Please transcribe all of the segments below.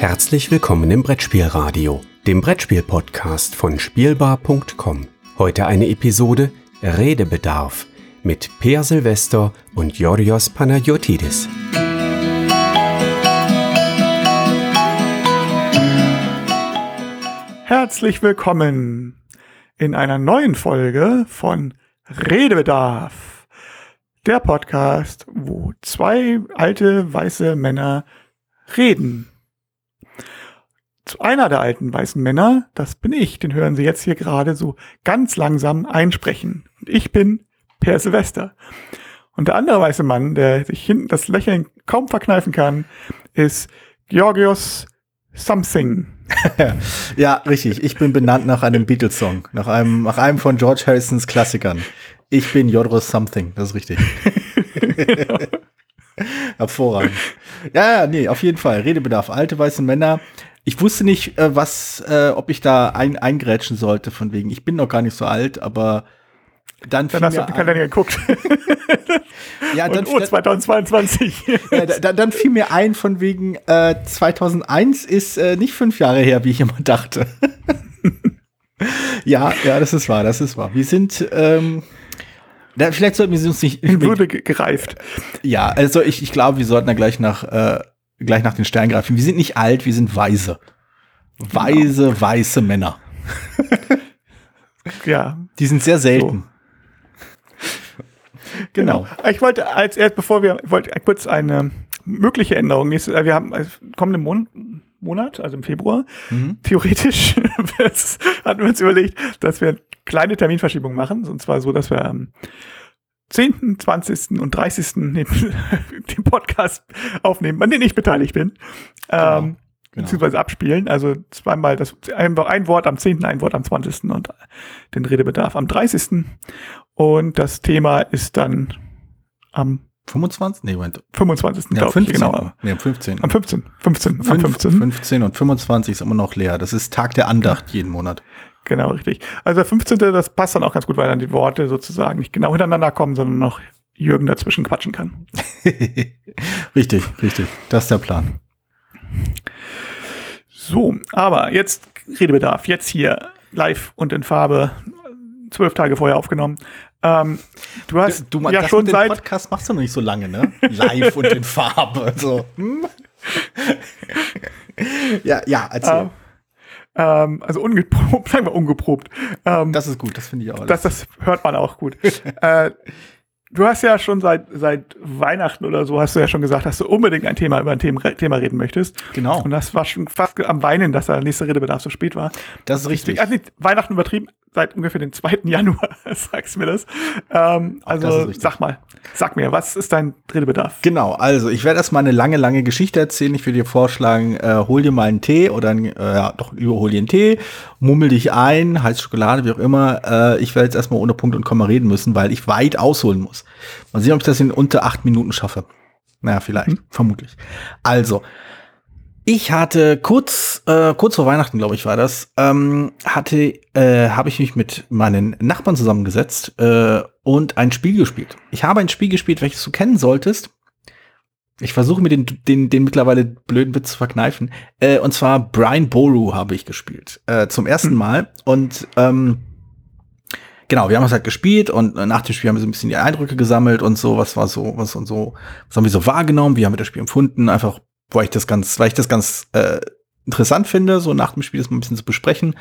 Herzlich willkommen im Brettspielradio, dem Brettspiel-Podcast von Spielbar.com. Heute eine Episode Redebedarf mit Per Silvester und Yorios Panagiotides. Herzlich willkommen in einer neuen Folge von Redebedarf. Der Podcast, wo zwei alte weiße Männer reden. Zu einer der alten weißen Männer, das bin ich, den hören Sie jetzt hier gerade so ganz langsam einsprechen. Und ich bin Per Silvester. Und der andere weiße Mann, der sich hinten das Lächeln kaum verkneifen kann, ist Georgios Something. ja, richtig. Ich bin benannt nach einem Beatles-Song, nach einem, nach einem von George Harrisons Klassikern. Ich bin Jodros Something, das ist richtig. Hervorragend. Ja, ja, nee, auf jeden Fall. Redebedarf. Alte weiße Männer. Ich wusste nicht, äh, was, äh, ob ich da ein, eingrätschen sollte, von wegen. Ich bin noch gar nicht so alt, aber dann, dann hast du den Kalender geguckt. ja, dann, Und, oh, 2022. ja, dann, dann fiel mir ein, von wegen äh, 2001 ist äh, nicht fünf Jahre her, wie ich immer dachte. ja, ja, das ist wahr, das ist wahr. Wir sind, ähm, da, vielleicht sollten wir uns nicht. In Würde gereift. Ja, also ich, ich glaube, wir sollten da gleich nach, äh, gleich nach den Sternen greifen. Wir sind nicht alt, wir sind weise. Weise, genau. weiße Männer. ja. Die sind sehr selten. So. Genau. genau. Ich wollte als erst, bevor wir, wollte kurz eine mögliche Änderung. Äh, wir haben kommenden Mon Monat, also im Februar, mhm. theoretisch hatten wir uns überlegt, dass wir kleine Terminverschiebungen machen. Und zwar so, dass wir am 10., 20. und 30. den, den Podcast aufnehmen, an dem ich beteiligt bin. Genau. Ähm, Genau. beziehungsweise abspielen. Also zweimal das einfach ein Wort am 10., ein Wort am 20. und den Redebedarf am 30. Und das Thema ist dann am 25? Nee, Moment. 25. Ja, 15. Ich, genau. Nee, am 15. Am 15. 15. am 15. 15 und 25 ist immer noch leer. Das ist Tag der Andacht jeden Monat. Genau, richtig. Also der 15. das passt dann auch ganz gut, weil dann die Worte sozusagen nicht genau hintereinander kommen, sondern noch Jürgen dazwischen quatschen kann. richtig, richtig. Das ist der Plan. So, aber jetzt Redebedarf. Jetzt hier live und in Farbe. Zwölf Tage vorher aufgenommen. Ähm, du hast du, du, ja schon seit Podcast machst du noch nicht so lange, ne? Live und in Farbe. So. Ja, ja, erzähl. Ähm, ähm, also ungeprobt, sagen wir ungeprobt. Ähm, das ist gut, das finde ich auch. Das, das hört man auch gut. äh, Du hast ja schon seit, seit Weihnachten oder so, hast du ja schon gesagt, dass du unbedingt ein Thema über ein Thema, Thema reden möchtest. Genau. Und das war schon fast am Weinen, dass der nächste Redebedarf so spät war. Das ist richtig. Also nicht Weihnachten übertrieben, seit ungefähr dem 2. Januar, sagst du mir das. Ähm, also das sag mal, sag mir, was ist dein Redebedarf? Genau, also ich werde erstmal eine lange, lange Geschichte erzählen. Ich würde dir vorschlagen, äh, hol dir mal einen Tee oder ein, äh, ja, doch überhol dir einen Tee, mummel dich ein, heiße Schokolade, wie auch immer. Äh, ich werde jetzt erstmal ohne Punkt und Komma reden müssen, weil ich weit ausholen muss. Mal sehen, ob ich das in unter acht Minuten schaffe. Naja, vielleicht, hm. vermutlich. Also, ich hatte kurz, äh, kurz vor Weihnachten, glaube ich, war das, ähm, hatte, äh, habe ich mich mit meinen Nachbarn zusammengesetzt äh, und ein Spiel gespielt. Ich habe ein Spiel gespielt, welches du kennen solltest. Ich versuche mir den, den, den mittlerweile blöden Witz zu verkneifen. Äh, und zwar Brian Boru habe ich gespielt. Äh, zum ersten hm. Mal. Und ähm, genau, wir haben es halt gespielt und nach dem Spiel haben wir so ein bisschen die Eindrücke gesammelt und so, was war so, was und so, was haben wir so wahrgenommen, wie haben wir das Spiel empfunden, einfach weil ich das ganz, weil ich das ganz äh, interessant finde, so nach dem Spiel das mal ein bisschen zu besprechen.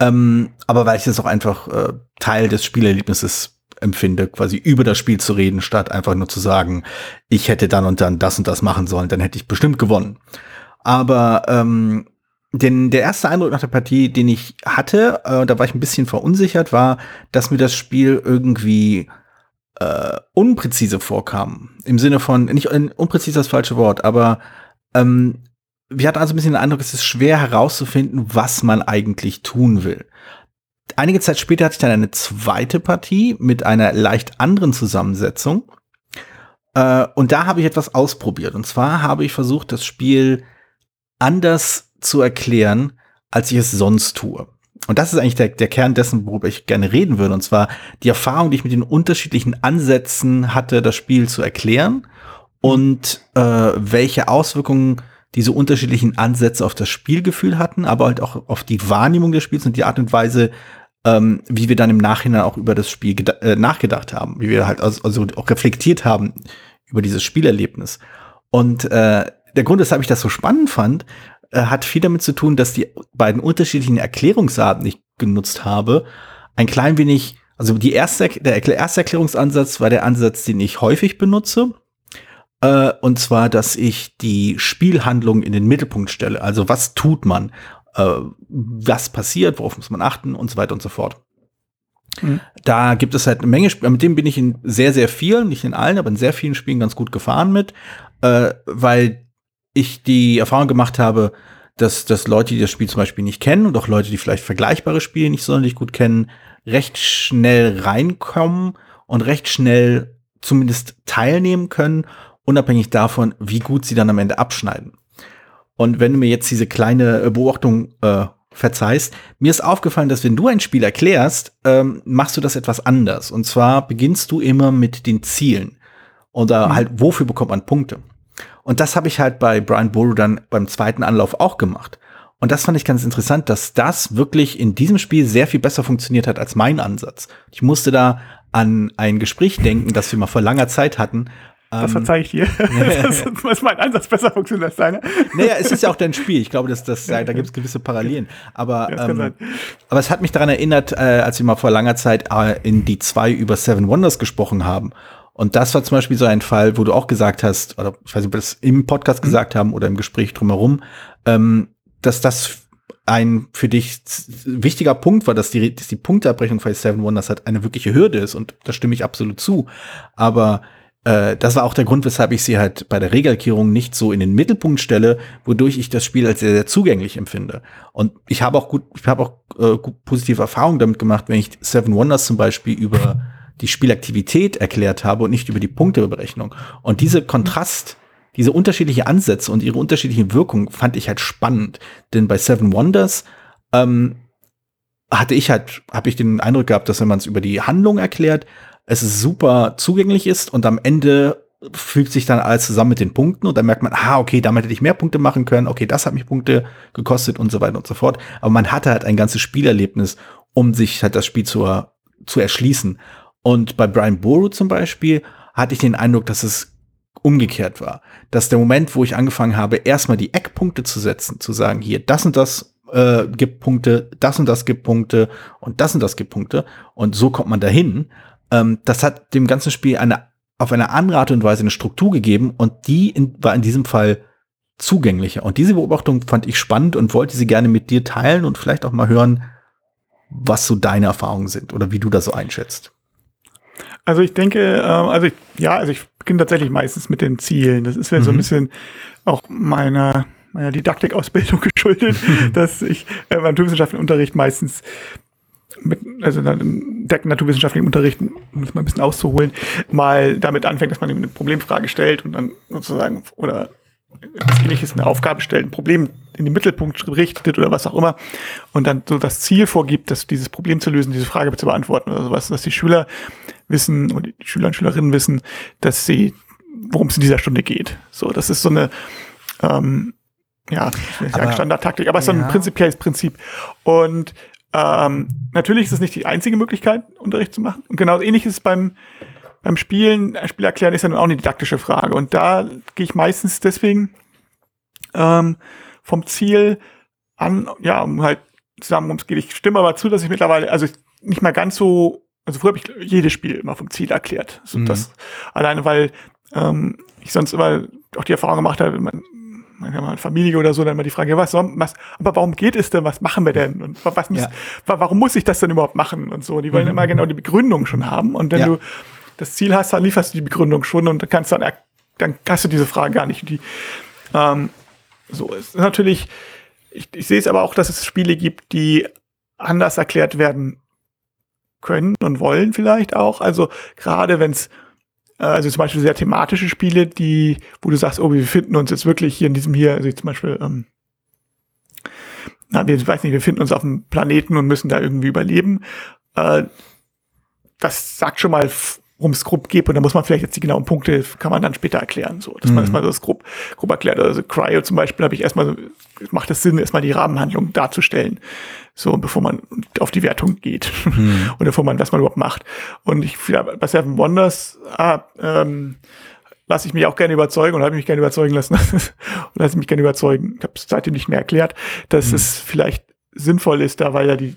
Ähm, aber weil ich das auch einfach äh, Teil des Spielerlebnisses empfinde, quasi über das Spiel zu reden, statt einfach nur zu sagen, ich hätte dann und dann das und das machen sollen, dann hätte ich bestimmt gewonnen. Aber ähm, denn der erste Eindruck nach der Partie, den ich hatte, äh, da war ich ein bisschen verunsichert, war, dass mir das Spiel irgendwie äh, unpräzise vorkam. Im Sinne von, nicht unpräzise das falsche Wort, aber ähm, wir hatten also ein bisschen den Eindruck, es ist schwer herauszufinden, was man eigentlich tun will. Einige Zeit später hatte ich dann eine zweite Partie mit einer leicht anderen Zusammensetzung. Äh, und da habe ich etwas ausprobiert. Und zwar habe ich versucht, das Spiel anders zu erklären, als ich es sonst tue. Und das ist eigentlich der, der Kern dessen, worüber ich gerne reden würde. Und zwar die Erfahrung, die ich mit den unterschiedlichen Ansätzen hatte, das Spiel zu erklären und äh, welche Auswirkungen diese unterschiedlichen Ansätze auf das Spielgefühl hatten, aber halt auch auf die Wahrnehmung des Spiels und die Art und Weise, ähm, wie wir dann im Nachhinein auch über das Spiel äh, nachgedacht haben, wie wir halt also, also auch reflektiert haben über dieses Spielerlebnis. Und äh, der Grund, weshalb ich das so spannend fand, äh, hat viel damit zu tun, dass die beiden unterschiedlichen Erklärungsarten, die ich genutzt habe, ein klein wenig, also die erste, der erste Erklärungsansatz war der Ansatz, den ich häufig benutze. Äh, und zwar, dass ich die Spielhandlung in den Mittelpunkt stelle. Also was tut man? Äh, was passiert? Worauf muss man achten? Und so weiter und so fort. Mhm. Da gibt es halt eine Menge Spiele, mit dem bin ich in sehr, sehr vielen, nicht in allen, aber in sehr vielen Spielen ganz gut gefahren mit, äh, weil ich die Erfahrung gemacht habe, dass, dass Leute, die das Spiel zum Beispiel nicht kennen und auch Leute, die vielleicht vergleichbare Spiele nicht sonderlich gut kennen, recht schnell reinkommen und recht schnell zumindest teilnehmen können, unabhängig davon, wie gut sie dann am Ende abschneiden. Und wenn du mir jetzt diese kleine Beobachtung äh, verzeihst, mir ist aufgefallen, dass wenn du ein Spiel erklärst, ähm, machst du das etwas anders. Und zwar beginnst du immer mit den Zielen. Oder mhm. halt, wofür bekommt man Punkte? Und das habe ich halt bei Brian Boru dann beim zweiten Anlauf auch gemacht. Und das fand ich ganz interessant, dass das wirklich in diesem Spiel sehr viel besser funktioniert hat als mein Ansatz. Ich musste da an ein Gespräch denken, das wir mal vor langer Zeit hatten. Das ähm, verzeih ich dir. das ist mein Ansatz besser funktioniert als deiner. Naja, es ist ja auch dein Spiel. Ich glaube, dass das, da gibt es gewisse Parallelen. Aber, ähm, aber es hat mich daran erinnert, äh, als wir mal vor langer Zeit äh, in die zwei über Seven Wonders gesprochen haben. Und das war zum Beispiel so ein Fall, wo du auch gesagt hast, oder ich weiß nicht, ob wir das im Podcast mhm. gesagt haben oder im Gespräch drumherum, ähm, dass das ein für dich wichtiger Punkt war, dass die, dass die Punkteabrechnung bei Seven Wonders halt eine wirkliche Hürde ist. Und da stimme ich absolut zu. Aber äh, das war auch der Grund, weshalb ich sie halt bei der Regelkierung nicht so in den Mittelpunkt stelle, wodurch ich das Spiel als sehr, sehr zugänglich empfinde. Und ich habe auch gut, ich habe auch äh, positive Erfahrungen damit gemacht, wenn ich Seven Wonders zum Beispiel über die Spielaktivität erklärt habe und nicht über die Punkteberechnung. Und diese Kontrast, diese unterschiedliche Ansätze und ihre unterschiedliche Wirkung fand ich halt spannend. Denn bei Seven Wonders ähm, hatte ich halt, habe ich den Eindruck gehabt, dass wenn man es über die Handlung erklärt, es super zugänglich ist und am Ende fügt sich dann alles zusammen mit den Punkten und dann merkt man, ah, okay, damit hätte ich mehr Punkte machen können, okay, das hat mich Punkte gekostet und so weiter und so fort. Aber man hatte halt ein ganzes Spielerlebnis, um sich halt das Spiel zu, zu erschließen. Und bei Brian Boru zum Beispiel hatte ich den Eindruck, dass es umgekehrt war. Dass der Moment, wo ich angefangen habe, erstmal die Eckpunkte zu setzen, zu sagen, hier, das und das äh, gibt Punkte, das und das gibt Punkte und das und das gibt Punkte und so kommt man dahin. Ähm, das hat dem ganzen Spiel eine auf eine andere Art und Weise eine Struktur gegeben und die in, war in diesem Fall zugänglicher. Und diese Beobachtung fand ich spannend und wollte sie gerne mit dir teilen und vielleicht auch mal hören, was so deine Erfahrungen sind oder wie du das so einschätzt. Also ich denke, äh, also ich, ja, also ich beginne tatsächlich meistens mit den Zielen. Das ist ja mhm. so ein mhm. bisschen auch meiner meiner Didaktikausbildung geschuldet, dass ich äh, beim Naturwissenschaftenunterricht meistens mit, also dann im naturwissenschaftlichen Unterricht, um das mal ein bisschen auszuholen, mal damit anfängt, dass man eine Problemfrage stellt und dann sozusagen oder was ähnliches eine Aufgabe stellt, ein Problem in den Mittelpunkt richtet oder was auch immer und dann so das Ziel vorgibt, dass dieses Problem zu lösen, diese Frage zu beantworten oder sowas, dass die Schüler wissen oder die Schüler und Schülerinnen wissen, dass sie, worum es in dieser Stunde geht. So, das ist so eine ähm, ja, ich will nicht sagen Standardtaktik, aber es ist so ein prinzipielles Prinzip. Und ähm, natürlich ist es nicht die einzige Möglichkeit, Unterricht zu machen. Und genau ähnlich ist es beim, beim Spielen. Spiel erklären ist ja nun auch eine didaktische Frage. Und da gehe ich meistens deswegen ähm, vom Ziel an, ja, um halt zusammen, worum es geht. Ich stimme aber zu, dass ich mittlerweile, also nicht mal ganz so, also früher habe ich jedes Spiel immer vom Ziel erklärt. So mhm. das, alleine weil ähm, ich sonst immer auch die Erfahrung gemacht habe, man man kann mal Familie oder so, dann immer die Frage, was, was, aber warum geht es denn? Was machen wir denn? Und was muss, ja. warum muss ich das denn überhaupt machen? Und so. Die wollen mhm. immer genau die Begründung schon haben. Und wenn ja. du das Ziel hast, dann lieferst du die Begründung schon und dann kannst dann, dann hast du diese Frage gar nicht. Die, ähm, so ist natürlich, ich, ich sehe es aber auch, dass es Spiele gibt, die anders erklärt werden können und wollen vielleicht auch. Also gerade wenn es äh, also zum Beispiel sehr thematische Spiele, die, wo du sagst, oh, wir befinden uns jetzt wirklich hier in diesem hier, also zum Beispiel, ähm, na, wir weiß nicht, wir finden uns auf dem Planeten und müssen da irgendwie überleben. Äh, das sagt schon mal worum es grob geht und da muss man vielleicht jetzt die genauen Punkte, kann man dann später erklären, so, dass mhm. man erstmal das grob, grob erklärt. Also Cryo zum Beispiel habe ich erstmal, macht es Sinn, erstmal die Rahmenhandlung darzustellen, so, bevor man auf die Wertung geht mhm. und bevor man, was man überhaupt macht. Und ich, bei Seven Wonders, ah, ähm, lasse ich mich auch gerne überzeugen und habe mich gerne überzeugen lassen und lasse mich gerne überzeugen. Ich habe es seitdem nicht mehr erklärt, dass mhm. es vielleicht sinnvoll ist, da weil ja die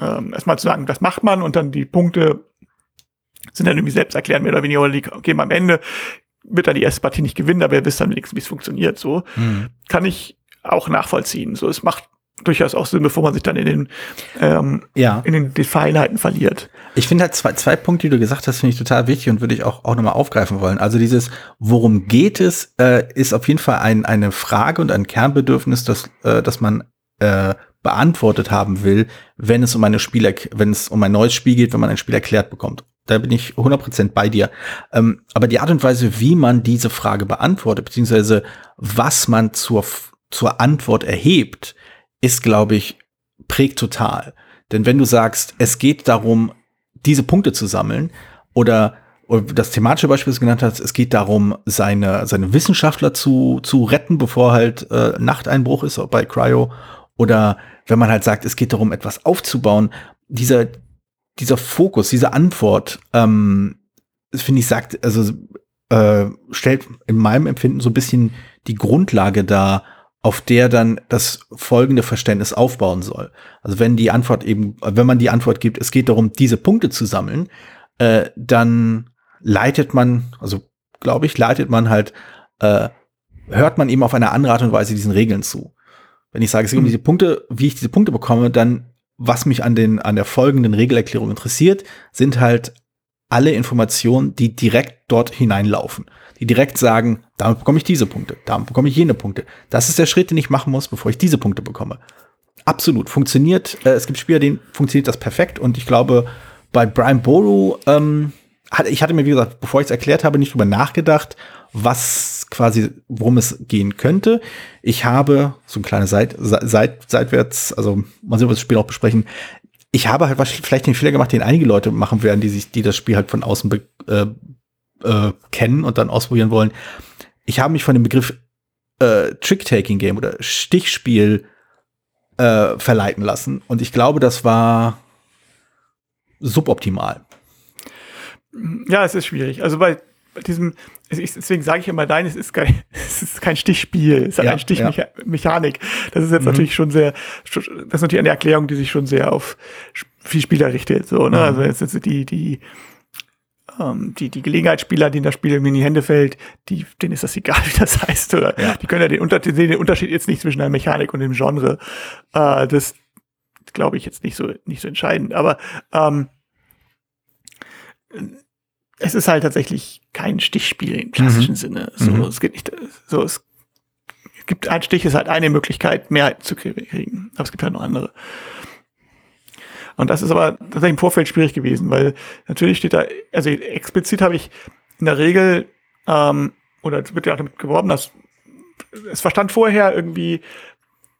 ähm, erstmal zu sagen, das macht man und dann die Punkte sind dann irgendwie selbst erklären, mehr oder weniger, okay, am Ende wird er die erste Partie nicht gewinnen, aber er wisst dann wenigstens, wie es funktioniert. So mhm. kann ich auch nachvollziehen. So, es macht durchaus auch Sinn, bevor man sich dann in den, ähm, ja. in den Feinheiten verliert. Ich finde halt zwei, zwei Punkte, die du gesagt hast, finde ich total wichtig und würde ich auch, auch nochmal aufgreifen wollen. Also dieses, worum geht es, äh, ist auf jeden Fall ein, eine Frage und ein Kernbedürfnis, das, äh, das man äh, beantwortet haben will, wenn es um eine Spiel, wenn es um ein neues Spiel geht, wenn man ein Spiel erklärt bekommt. Da bin ich 100% bei dir. Ähm, aber die Art und Weise, wie man diese Frage beantwortet, beziehungsweise was man zur, zur Antwort erhebt, ist, glaube ich, prägt total. Denn wenn du sagst, es geht darum, diese Punkte zu sammeln oder das thematische Beispiel, das du genannt hast, es geht darum, seine, seine Wissenschaftler zu, zu retten, bevor halt äh, Nachteinbruch ist, bei Cryo. Oder wenn man halt sagt, es geht darum, etwas aufzubauen. Dieser, dieser Fokus, diese Antwort, ähm, finde ich, sagt, also äh, stellt in meinem Empfinden so ein bisschen die Grundlage dar, auf der dann das folgende Verständnis aufbauen soll. Also wenn die Antwort eben, wenn man die Antwort gibt, es geht darum, diese Punkte zu sammeln, äh, dann leitet man, also glaube ich, leitet man halt, äh, hört man eben auf eine andere Art und Weise diesen Regeln zu. Wenn ich sage, es geht um mhm. diese Punkte, wie ich diese Punkte bekomme, dann was mich an den an der folgenden Regelerklärung interessiert, sind halt alle Informationen, die direkt dort hineinlaufen die direkt sagen, damit bekomme ich diese Punkte, damit bekomme ich jene Punkte. Das ist der Schritt, den ich machen muss, bevor ich diese Punkte bekomme. Absolut, funktioniert. Äh, es gibt Spieler, denen funktioniert das perfekt und ich glaube, bei Brian Boru, ähm, ich hatte mir, wie gesagt, bevor ich es erklärt habe, nicht drüber nachgedacht, was quasi, worum es gehen könnte. Ich habe so ein kleines Seit, Seit, seitwärts, also mal sehen, ob wir das Spiel auch besprechen. Ich habe halt vielleicht den Fehler gemacht, den einige Leute machen werden, die sich, die das Spiel halt von außen be, äh, äh, kennen und dann ausprobieren wollen. Ich habe mich von dem Begriff äh, Trick-Taking-Game oder Stichspiel äh, verleiten lassen. Und ich glaube, das war suboptimal. Ja, es ist schwierig. Also bei diesem, deswegen sage ich immer, nein, es ist kein, es ist kein Stichspiel, es ist ja, eine Stichmechanik. Ja. Das ist jetzt mhm. natürlich schon sehr, das ist natürlich eine Erklärung, die sich schon sehr auf viel Spieler richtet. So, ne? Mhm. Also jetzt, jetzt die, die, ähm, die, die Gelegenheitsspieler, denen das Spiel irgendwie in die Hände fällt, die, denen ist das egal, wie das heißt. Oder ja. die können ja den, Unter sehen den Unterschied jetzt nicht zwischen der Mechanik und dem Genre. Äh, das glaube ich jetzt nicht so, nicht so entscheidend. Aber ähm, es ist halt tatsächlich kein Stichspiel im klassischen mhm. Sinne. So, mhm. es geht nicht, so, es gibt ein Stich, ist halt eine Möglichkeit, Mehrheit zu kriegen. Aber es gibt halt noch andere. Und das ist aber tatsächlich im Vorfeld schwierig gewesen, weil natürlich steht da, also explizit habe ich in der Regel, ähm, oder es wird ja auch damit geworben, dass es verstand vorher irgendwie,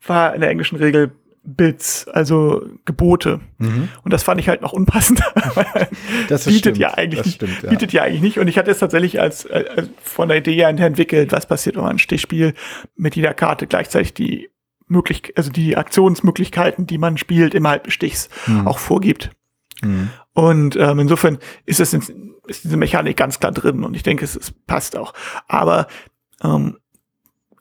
war in der englischen Regel Bits, also Gebote. Mhm. Und das fand ich halt noch unpassender. das bietet stimmt. ja eigentlich, stimmt, ja. bietet ja eigentlich nicht. Und ich hatte es tatsächlich als, als von der Idee her entwickelt, was passiert, wenn man ein Stichspiel mit jeder Karte gleichzeitig die möglich, also die Aktionsmöglichkeiten, die man spielt, im Halbstichs mhm. auch vorgibt. Mhm. Und ähm, insofern ist es ist diese Mechanik ganz klar drin und ich denke, es, es passt auch. Aber ähm,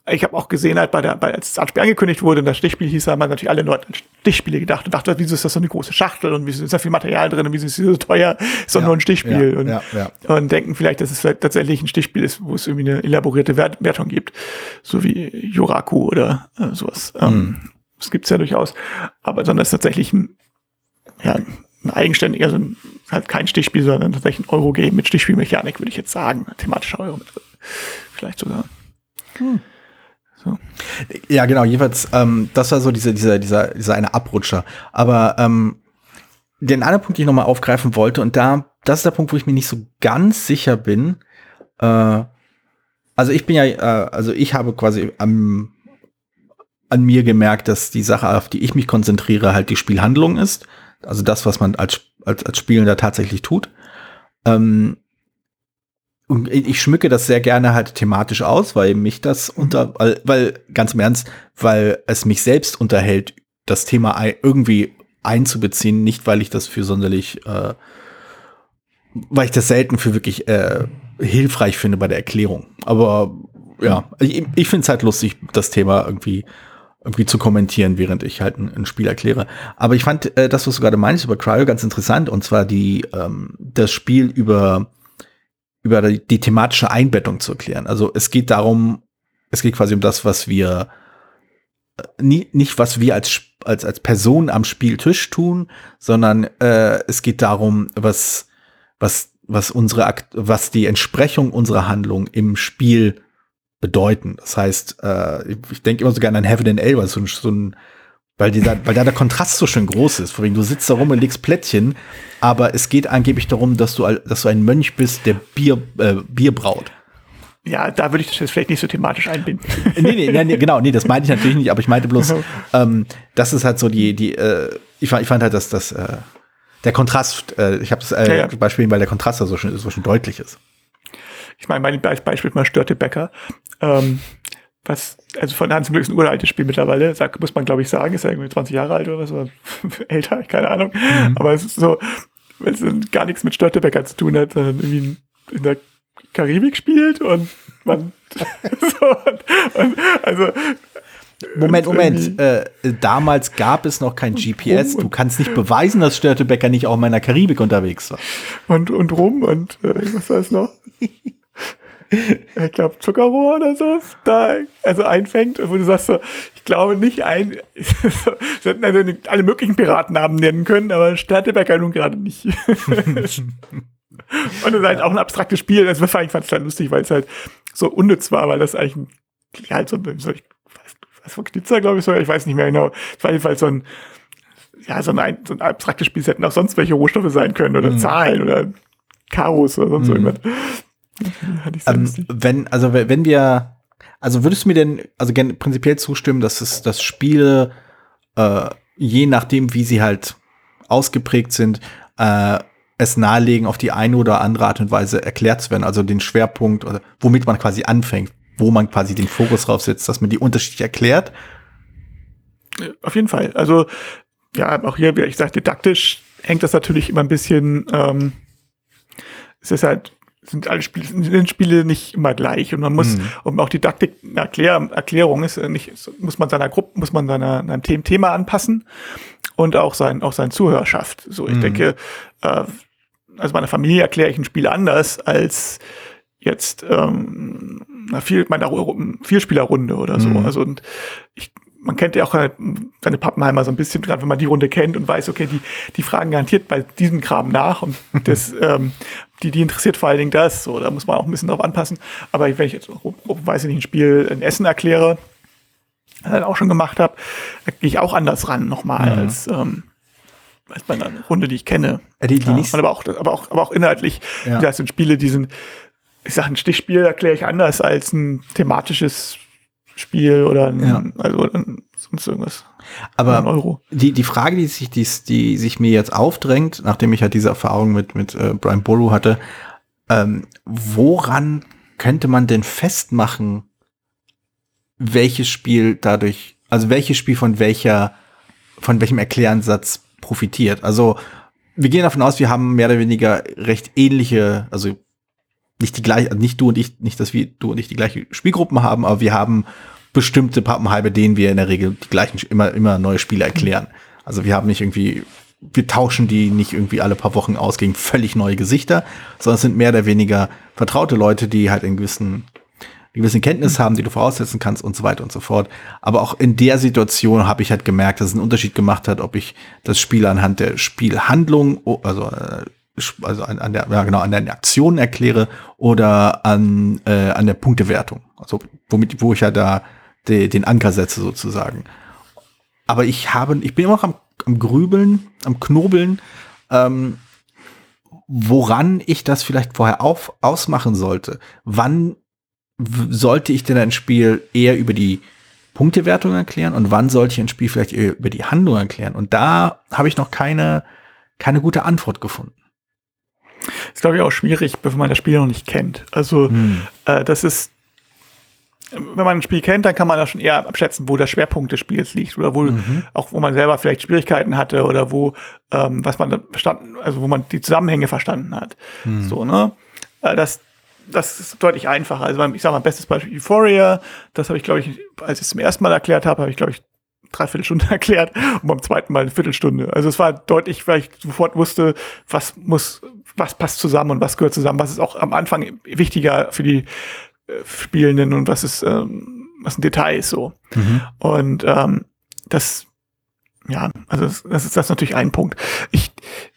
ich habe auch gesehen, halt bei der, bei, als das Spiel angekündigt wurde und das Stichspiel hieß, haben natürlich alle Leute an Stichspiele gedacht und dachte, wieso ist das so eine große Schachtel und wieso ist da viel Material drin und wieso ist es so teuer, ist doch ja, nur ein Stichspiel ja, und, ja, und denken vielleicht, dass es vielleicht tatsächlich ein Stichspiel ist, wo es irgendwie eine elaborierte Wert Wertung gibt, so wie Yoraku oder äh, sowas. Ähm, mhm. Das gibt's ja durchaus, aber sondern es ist tatsächlich ein, ja, ein eigenständiger, also halt kein Stichspiel, sondern tatsächlich ein Eurogame mit Stichspielmechanik, würde ich jetzt sagen, thematischer Euro, vielleicht sogar. Hm. So. Ja, genau, jedenfalls, ähm, das war so diese, dieser, dieser, dieser eine Abrutscher. Aber ähm, den anderen Punkt, den ich nochmal aufgreifen wollte, und da, das ist der Punkt, wo ich mir nicht so ganz sicher bin. Äh, also ich bin ja, äh, also ich habe quasi am, an mir gemerkt, dass die Sache, auf die ich mich konzentriere, halt die Spielhandlung ist. Also das, was man als, als, als Spielender tatsächlich tut. Ähm, und ich schmücke das sehr gerne halt thematisch aus, weil mich das unter, weil, weil ganz im Ernst, weil es mich selbst unterhält, das Thema irgendwie einzubeziehen, nicht weil ich das für sonderlich, äh, weil ich das selten für wirklich äh, hilfreich finde bei der Erklärung. Aber ja, ich, ich finde es halt lustig, das Thema irgendwie irgendwie zu kommentieren, während ich halt ein, ein Spiel erkläre. Aber ich fand äh, das, was du gerade meinst über Cryo, ganz interessant. Und zwar die ähm, das Spiel über über die, die thematische Einbettung zu erklären. Also es geht darum, es geht quasi um das, was wir äh, nie, nicht was wir als als als Person am Spieltisch tun, sondern äh, es geht darum, was was was unsere Akt, was die Entsprechung unserer Handlung im Spiel bedeuten. Das heißt, äh, ich denke immer so gerne an Heaven and Hell, weil so, so ein weil, dieser, weil da der Kontrast so schön groß ist. Vor allem, du sitzt da rum und legst Plättchen, aber es geht angeblich darum, dass du, dass du ein Mönch bist, der Bier, äh, Bier braut. Ja, da würde ich das jetzt vielleicht nicht so thematisch einbinden. nee, nee, nee, genau, nee, das meinte ich natürlich nicht, aber ich meinte bloß, ähm, das ist halt so die, die, äh, ich, fand, ich fand halt, dass das, äh, der Kontrast, äh, ich habe das äh, ja, ja. Beispiel, weil der Kontrast da so schön, so schön deutlich ist. Ich meine, mein Beispiel mal Störtebecker. Ähm, was, also von Hans zum Glück ist ein uraltes Spiel mittlerweile, sag, muss man glaube ich sagen, ist ja irgendwie 20 Jahre alt oder was, oder älter, keine Ahnung. Mhm. Aber es ist so, weil es gar nichts mit Störtebecker zu tun hat, sondern irgendwie in der Karibik spielt und man so, und, und, also Moment, Moment. Äh, damals gab es noch kein GPS. Du kannst nicht beweisen, dass Störtebecker nicht auch in meiner Karibik unterwegs war. Und, und rum und äh, was war es noch? ich glaube Zuckerrohr oder so, da also einfängt, wo du sagst so, ich glaube nicht ein, sie hätten also alle möglichen Piratennamen nennen können, aber Störtebecker nun gerade nicht. Und es ist halt auch ein abstraktes Spiel. Das fand ich fand es halt lustig, weil es halt so unnütz war, weil das eigentlich ein, halt so, so ich weiß, was von Knitzer, glaube ich, so, ich weiß nicht mehr genau. Es war jedenfalls so ein, ja, so ein, so ein abstraktes Spiel. Es hätten auch sonst welche Rohstoffe sein können oder mhm. Zahlen oder Karos oder sonst mhm. irgendwas. Ähm, wenn, also wenn wir, also würdest du mir denn, also prinzipiell zustimmen, dass es, dass Spiele, äh, je nachdem, wie sie halt ausgeprägt sind, äh, es nahelegen, auf die eine oder andere Art und Weise erklärt zu werden, also den Schwerpunkt, oder womit man quasi anfängt, wo man quasi den Fokus drauf setzt, dass man die unterschiedlich erklärt. Auf jeden Fall. Also, ja, auch hier, wie ich sage, didaktisch hängt das natürlich immer ein bisschen, ähm, es ist halt, sind alle Spiele, sind Spiele nicht immer gleich und man muss, mhm. um auch Didaktik, Erklär, Erklärung ist nicht, muss man seiner Gruppe, muss man seiner, seinem Thema anpassen und auch sein, auch sein Zuhörerschaft. So, ich mhm. denke, äh, also meiner Familie erkläre ich ein Spiel anders als jetzt ähm, einer viel, meiner Vielspielerrunde oder so. Mhm. Also und ich, man kennt ja auch seine Pappenheimer so ein bisschen, gerade wenn man die Runde kennt und weiß, okay, die, die fragen garantiert bei diesem Kram nach und das, ähm, die, die interessiert vor allen Dingen das, so, da muss man auch ein bisschen drauf anpassen. Aber wenn ich jetzt, weiß ich nicht, ein Spiel in Essen erkläre, halt auch schon gemacht habe, gehe ich auch anders ran nochmal mhm. als, ähm, als bei einer Runde, die ich kenne. Ja, die, die ja, aber, auch, aber, auch, aber auch inhaltlich, ja. das sind Spiele, die sind, ich sage, ein Stichspiel erkläre ich anders als ein thematisches Spiel oder ein, ja. also sonst irgendwas. Aber die, die Frage, die sich, die, die sich mir jetzt aufdrängt, nachdem ich halt diese Erfahrung mit, mit äh, Brian Boru hatte, ähm, woran könnte man denn festmachen, welches Spiel dadurch, also welches Spiel von welcher, von welchem Erkläransatz profitiert. Also wir gehen davon aus, wir haben mehr oder weniger recht ähnliche, also nicht die gleiche, also nicht du und ich, nicht, dass wir du und ich die gleiche Spielgruppen haben, aber wir haben bestimmte Pappenhalbe, denen wir in der Regel die gleichen immer immer neue Spiele erklären. Also wir haben nicht irgendwie wir tauschen die nicht irgendwie alle paar Wochen aus gegen völlig neue Gesichter, sondern es sind mehr oder weniger vertraute Leute, die halt in gewissen eine gewisse Kenntnis haben, die du voraussetzen kannst und so weiter und so fort. Aber auch in der Situation habe ich halt gemerkt, dass es einen Unterschied gemacht hat, ob ich das Spiel anhand der Spielhandlung, also, äh, also an, an der, ja genau, an der Aktion erkläre oder an, äh, an der Punktewertung. Also womit, wo ich ja da de, den Anker setze sozusagen. Aber ich habe, ich bin immer noch am, am Grübeln, am Knobeln, ähm, woran ich das vielleicht vorher auf, ausmachen sollte. Wann sollte ich denn ein Spiel eher über die Punktewertung erklären und wann sollte ich ein Spiel vielleicht eher über die Handlung erklären? Und da habe ich noch keine, keine gute Antwort gefunden. Ist, glaube ich, auch schwierig, wenn man das Spiel noch nicht kennt. Also, hm. äh, das ist, wenn man ein Spiel kennt, dann kann man da schon eher abschätzen, wo der Schwerpunkt des Spiels liegt oder wo mhm. auch wo man selber vielleicht Schwierigkeiten hatte oder wo ähm, was man verstanden, also wo man die Zusammenhänge verstanden hat. Mhm. So ne, äh, das das ist deutlich einfacher. Also ich sage mal bestes Beispiel Euphoria. Das habe ich glaube ich, als ich es zum ersten Mal erklärt habe, habe ich glaube ich dreiviertel Stunde erklärt und beim zweiten Mal eine Viertelstunde. Also es war deutlich, weil ich sofort wusste, was muss, was passt zusammen und was gehört zusammen, was ist auch am Anfang wichtiger für die äh, Spielenden und was ist, ähm, was ein Detail ist so. Mhm. Und ähm, das, ja, also das, das ist das natürlich ein Punkt. Ich,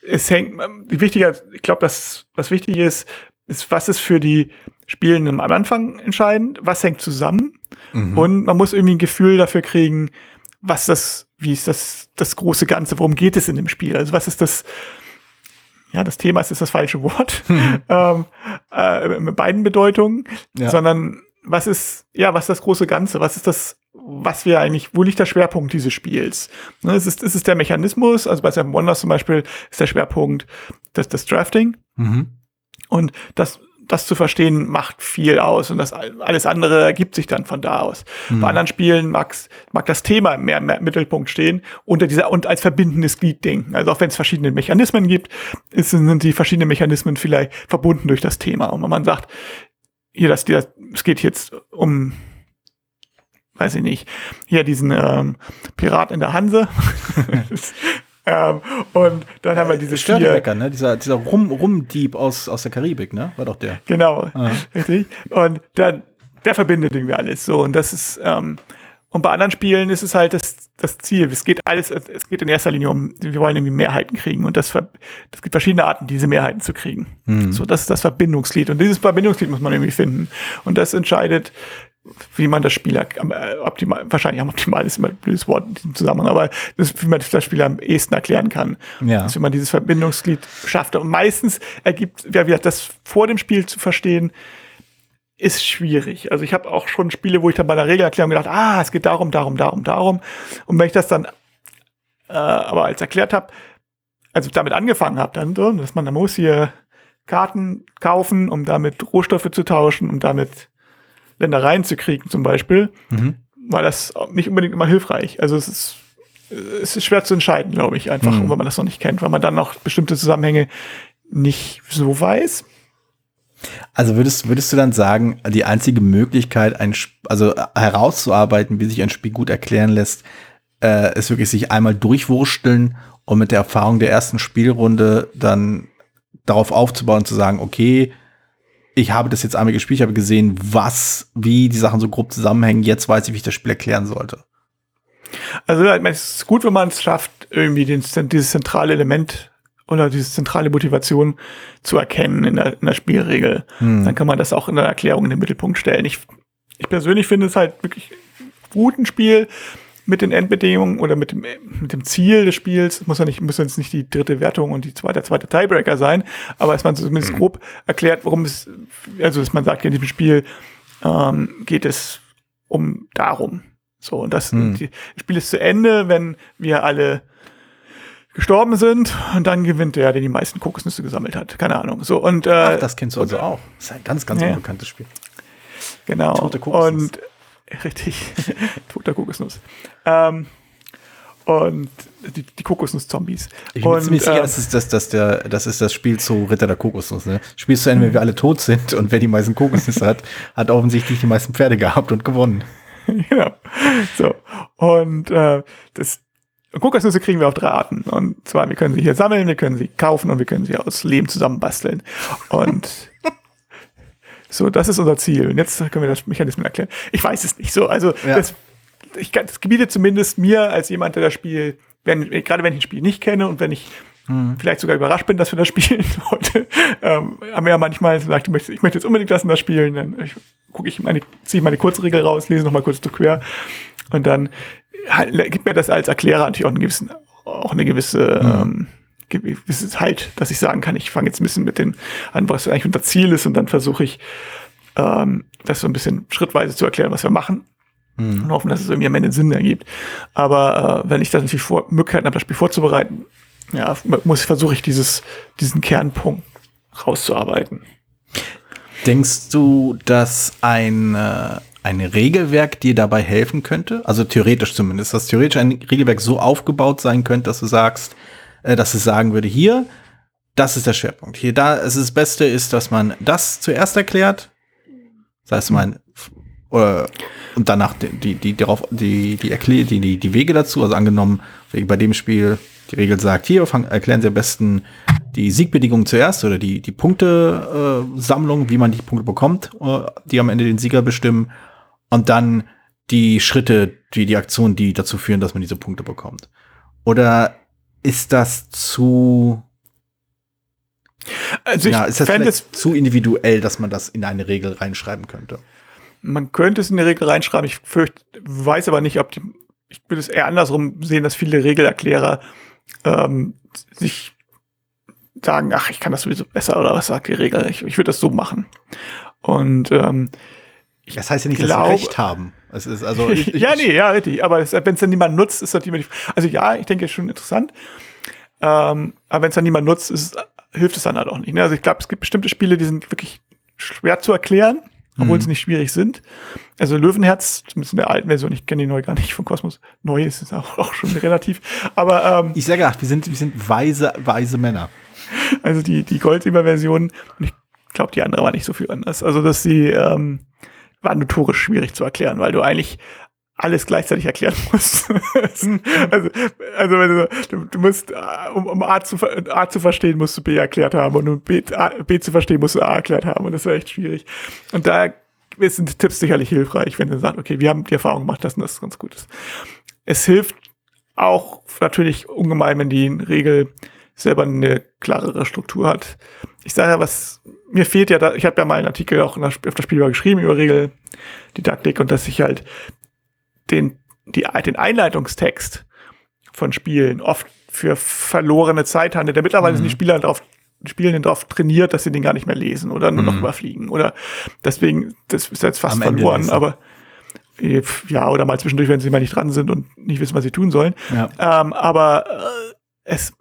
es hängt, wichtiger, ich glaube, dass was wichtig ist, ist, was ist für die Spielenden am Anfang entscheidend, was hängt zusammen mhm. und man muss irgendwie ein Gefühl dafür kriegen, was das, wie ist das, das große Ganze, worum geht es in dem Spiel? Also was ist das, ja, das Thema ist, ist das falsche Wort, ähm, äh, mit beiden Bedeutungen, ja. sondern was ist, ja, was ist das große Ganze? Was ist das, was wir eigentlich, wo liegt der Schwerpunkt dieses Spiels? Ne, es ist, es ist der Mechanismus, also bei Seven Wonders zum Beispiel ist der Schwerpunkt das, das Drafting. Mhm. Und das das zu verstehen macht viel aus und das alles andere ergibt sich dann von da aus. Mhm. Bei anderen Spielen mag's, mag das Thema mehr, mehr im Mittelpunkt stehen unter dieser und als verbindendes Glied denken. Also auch wenn es verschiedene Mechanismen gibt, ist, sind die verschiedenen Mechanismen vielleicht verbunden durch das Thema. Und wenn man sagt, hier, das, es geht jetzt um weiß ich nicht, hier diesen ähm, Piraten in der Hanse. Ähm, und dann haben wir diese Störtebecker, ne? Dieser, dieser Rum, Rumdieb aus, aus der Karibik, ne? War doch der. Genau, ah. richtig. Und dann, der verbindet irgendwie alles so. Und das ist, ähm, und bei anderen Spielen ist es halt das, das Ziel. Es geht alles, es geht in erster Linie um, wir wollen irgendwie Mehrheiten kriegen. Und das, das gibt verschiedene Arten, diese Mehrheiten zu kriegen. Mhm. So, das ist das Verbindungsglied. Und dieses Verbindungsglied muss man irgendwie finden. Und das entscheidet wie man das Spiel äh, optimal, wahrscheinlich am optimal ist immer ein blödes Wort in diesem Zusammenhang, aber das, wie man das Spiel am ehesten erklären kann. Ja. Dass, wenn man dieses Verbindungsglied schafft. Und meistens ergibt, ja, wie das vor dem Spiel zu verstehen, ist schwierig. Also ich habe auch schon Spiele, wo ich dann bei der Regelerklärung gedacht, ah, es geht darum, darum, darum, darum. Und wenn ich das dann äh, aber als erklärt habe, also damit angefangen habe, dann so, dass man da muss hier Karten kaufen, um damit Rohstoffe zu tauschen, um damit Ländereien zu kriegen zum Beispiel, mhm. war das nicht unbedingt immer hilfreich. Also es ist, es ist schwer zu entscheiden, glaube ich, einfach, mhm. wenn man das noch nicht kennt, weil man dann noch bestimmte Zusammenhänge nicht so weiß. Also würdest, würdest du dann sagen, die einzige Möglichkeit, ein, also herauszuarbeiten, wie sich ein Spiel gut erklären lässt, äh, ist wirklich sich einmal durchwursteln und mit der Erfahrung der ersten Spielrunde dann darauf aufzubauen, zu sagen, okay, ich habe das jetzt einmal gespielt, ich habe gesehen, was, wie die Sachen so grob zusammenhängen. Jetzt weiß ich, wie ich das Spiel erklären sollte. Also es ist gut, wenn man es schafft, irgendwie den, dieses zentrale Element oder diese zentrale Motivation zu erkennen in der, in der Spielregel. Hm. Dann kann man das auch in der Erklärung in den Mittelpunkt stellen. Ich, ich persönlich finde es halt wirklich gut, ein Spiel, mit den Endbedingungen oder mit dem, mit dem Ziel des Spiels, muss ja nicht, muss jetzt nicht die dritte Wertung und die zweite, zweite Tiebreaker sein, aber dass man zumindest mhm. grob erklärt, worum es, also dass man sagt, in diesem Spiel ähm, geht es um darum. So, und das, mhm. das Spiel ist zu Ende, wenn wir alle gestorben sind und dann gewinnt der, der die meisten Kokosnüsse gesammelt hat. Keine Ahnung. So und äh, Ach, das kennst du also auch. Das ist ein ganz, ganz ja. unbekanntes Spiel. Genau. Und Richtig. Toter Kokosnuss. Ähm, und die, die Kokosnuss-Zombies. Ich bin und, ziemlich sicher, ähm, das, ist das, das, der, das ist das Spiel zu Ritter der Kokosnuss. Ne? Spielst du Ende, wenn wir alle tot sind und wer die meisten Kokosnüsse hat, hat offensichtlich die meisten Pferde gehabt und gewonnen. genau. So. Und äh, das, Kokosnüsse kriegen wir auf drei Arten. Und zwar, wir können sie hier sammeln, wir können sie kaufen und wir können sie aus Lehm zusammenbasteln. Und So, das ist unser Ziel. Und jetzt können wir das Mechanismus erklären. Ich weiß es nicht so. Also, ja. das, ich, das gebietet zumindest mir als jemand, der das Spiel, wenn, gerade wenn ich ein Spiel nicht kenne und wenn ich hm. vielleicht sogar überrascht bin, dass wir das spielen heute, ähm, haben wir ja manchmal gesagt, ich möchte, ich möchte jetzt unbedingt und das spielen. Dann gucke ich meine, ziehe meine Kurzregel raus, lese nochmal kurz zu quer und dann halt, gibt mir das als Erklärer natürlich auch, einen gewissen, auch eine gewisse hm. ähm, gewisses Halt, dass ich sagen kann, ich fange jetzt ein bisschen mit dem an, was eigentlich unser Ziel ist und dann versuche ich, ähm, das so ein bisschen schrittweise zu erklären, was wir machen. Mhm. Und hoffen, dass es irgendwie am Ende Sinn ergibt. Aber äh, wenn ich das natürlich vor, Möglichkeiten habe, das Spiel vorzubereiten, ja, muss versuche ich dieses, diesen Kernpunkt rauszuarbeiten. Denkst du, dass ein, äh, ein Regelwerk dir dabei helfen könnte? Also theoretisch zumindest, dass theoretisch ein Regelwerk so aufgebaut sein könnte, dass du sagst, äh, dass es sagen würde, hier, das ist der Schwerpunkt. Hier, da, es ist das Beste ist, dass man das zuerst erklärt. Das heißt, man, äh, und danach die, die, die, darauf, die, die, Erklär die, die, die Wege dazu, also angenommen, bei dem Spiel die Regel sagt, hier erklären Sie am besten die Siegbedingungen zuerst oder die, die Punktesammlung, äh, wie man die Punkte bekommt, äh, die am Ende den Sieger bestimmen. Und dann die Schritte, die, die Aktionen, die dazu führen, dass man diese Punkte bekommt. Oder ist das zu also ja, ist das vielleicht zu individuell, dass man das in eine Regel reinschreiben könnte? Man könnte es in eine Regel reinschreiben. Ich fürchte, weiß aber nicht, ob die, ich würde es eher andersrum sehen, dass viele Regelerklärer ähm, sich sagen, ach, ich kann das sowieso besser oder was sagt die Regel? Ich, ich würde das so machen. Und ähm, das heißt ja nicht, glaub, dass sie recht haben. Es ist also ich, ja, nee, ja, richtig. Aber wenn es dann niemand nutzt, ist das immer die, Also ja, ich denke, ist schon interessant. Ähm, aber wenn es dann niemand nutzt, ist, hilft es dann halt auch nicht. Ne? Also ich glaube, es gibt bestimmte Spiele, die sind wirklich schwer zu erklären, obwohl mhm. sie nicht schwierig sind. Also Löwenherz, zumindest in der alten Version, ich kenne die neu gar nicht von Kosmos. Neu ist es auch, auch schon relativ. Aber ähm, ich sage gedacht, wir sind, wir sind weise, weise Männer. Also die, die Goldsilber-Version, und ich glaube, die andere war nicht so viel anders. Also dass sie ähm, war notorisch schwierig zu erklären, weil du eigentlich alles gleichzeitig erklären musst. also, also du, du musst, äh, um, um A, zu, A zu verstehen, musst du B erklärt haben und um B, A, B zu verstehen, musst du A erklärt haben und das war echt schwierig. Und da sind Tipps sicherlich hilfreich, wenn du sagst, okay, wir haben die Erfahrung gemacht, dass das ganz gut ist. Es hilft auch natürlich ungemein, wenn die Regel selber eine klarere Struktur hat. Ich sage ja, was mir fehlt ja, da, ich habe ja mal einen Artikel auch auf der Spielbar geschrieben über Regeldidaktik und dass ich halt den, die, den Einleitungstext von Spielen oft für verlorene Zeit handelt. Der mittlerweile mhm. sind die Spieler darauf Spielenden darauf trainiert, dass sie den gar nicht mehr lesen oder nur mhm. noch überfliegen. Oder deswegen, das ist jetzt fast Am verloren, aber äh, ja, oder mal zwischendurch, wenn sie mal nicht dran sind und nicht wissen, was sie tun sollen. Ja. Ähm, aber äh, es,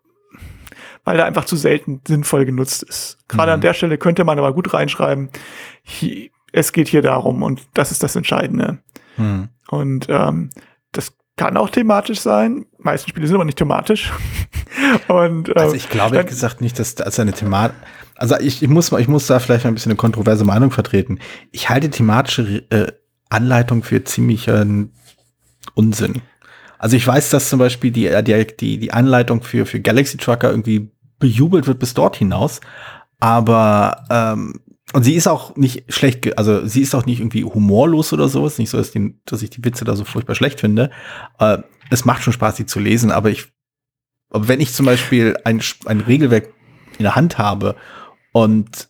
weil da einfach zu selten sinnvoll genutzt ist. Gerade mhm. an der Stelle könnte man aber gut reinschreiben, hier, es geht hier darum und das ist das Entscheidende. Mhm. Und ähm, das kann auch thematisch sein. Die meisten Spiele sind aber nicht thematisch. Und, ähm, also ich glaube ehrlich gesagt nicht, dass das eine Thematik. Also ich, ich, muss, ich muss da vielleicht ein bisschen eine kontroverse Meinung vertreten. Ich halte thematische äh, Anleitung für ziemlichen Unsinn. Also ich weiß, dass zum Beispiel die, die, die, die Anleitung für, für Galaxy Trucker irgendwie bejubelt wird bis dort hinaus. Aber ähm, und sie ist auch nicht schlecht, also sie ist auch nicht irgendwie humorlos oder so. Es ist nicht so, dass, die, dass ich die Witze da so furchtbar schlecht finde. Äh, es macht schon Spaß, sie zu lesen, aber ich, aber wenn ich zum Beispiel ein, ein Regelwerk in der Hand habe und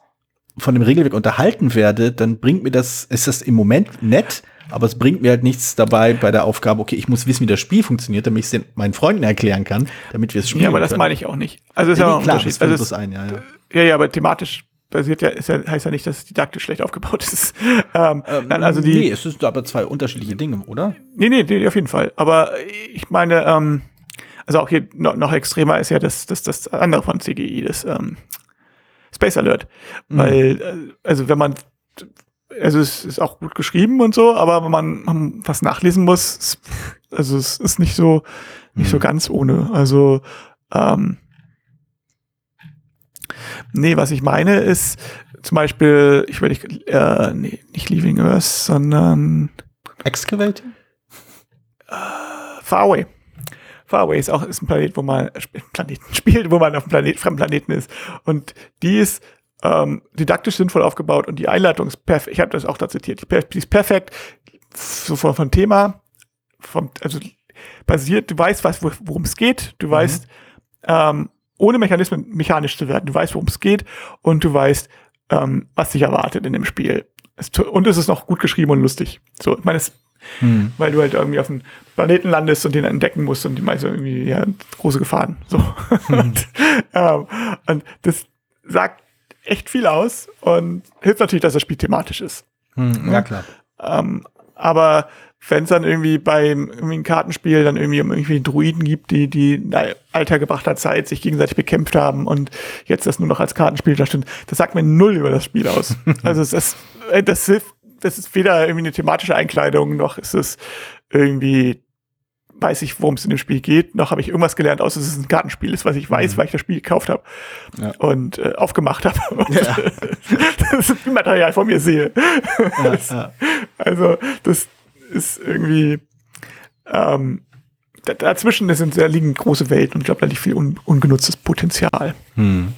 von dem Regelwerk unterhalten werde, dann bringt mir das, ist das im Moment nett, aber es bringt mir halt nichts dabei bei der Aufgabe, okay, ich muss wissen, wie das Spiel funktioniert, damit ich es meinen Freunden erklären kann, damit wir es spielen. Ja, aber das können. meine ich auch nicht. Also ist ja, ja nee, klar, das also das ein, ja, ja. ja, ja, aber thematisch basiert ja, ist ja, heißt ja nicht, dass es didaktisch schlecht aufgebaut ist. ähm, ähm, also die, nee, es sind aber zwei unterschiedliche Dinge, oder? Nee, nee, nee, auf jeden Fall. Aber ich meine, ähm, also auch hier noch, noch extremer ist ja das, das, das andere von CGI, das ähm, Space Alert. Mhm. Weil, äh, also wenn man, also es ist auch gut geschrieben und so, aber wenn man, man was nachlesen muss, also es ist nicht so, nicht mhm. so ganz ohne. Also, ähm, Nee, was ich meine ist zum Beispiel, ich nicht, äh, nee, nicht Leaving Earth, sondern Excavating? Äh, Faraway. Faraway ist auch ist ein Planet, wo man Planeten spielt, wo man auf einem Planet, fremden Planeten ist. Und die ist ähm, didaktisch sinnvoll aufgebaut und die Einleitung ist perfekt. Ich habe das auch da zitiert. Die, ist perfekt, so von, von Thema, vom, also basiert, du weißt, was, worum es geht, du mhm. weißt, ähm, ohne Mechanismen mechanisch zu werden. Du weißt, worum es geht und du weißt, ähm, was dich erwartet in dem Spiel. Es, und es ist noch gut geschrieben und lustig. So, ich meine, es, hm. weil du halt irgendwie auf einem Planeten landest und den entdecken musst und die meisten irgendwie ja, große Gefahren. So. Hm. und, ähm, und das sagt echt viel aus und hilft natürlich, dass das Spiel thematisch ist. Hm, ja, klar. Ähm, aber wenn es dann irgendwie beim irgendwie ein Kartenspiel dann irgendwie um irgendwie Druiden gibt, die die in alter gebrachter Zeit sich gegenseitig bekämpft haben und jetzt das nur noch als Kartenspiel da stimmt, das sagt mir null über das Spiel aus. also es ist, äh, das hilft, das ist weder irgendwie eine thematische Einkleidung noch ist es irgendwie weiß ich, worum es in dem Spiel geht, noch habe ich irgendwas gelernt, außer dass es ein Kartenspiel ist, was ich weiß, mhm. weil ich das Spiel gekauft habe ja. und äh, aufgemacht habe. Ja. das ist Material von mir sehe. Ja, also das, ist irgendwie ähm, dazwischen sind, da liegen große Welten und ich glaube, da liegt viel un, ungenutztes Potenzial. Hm.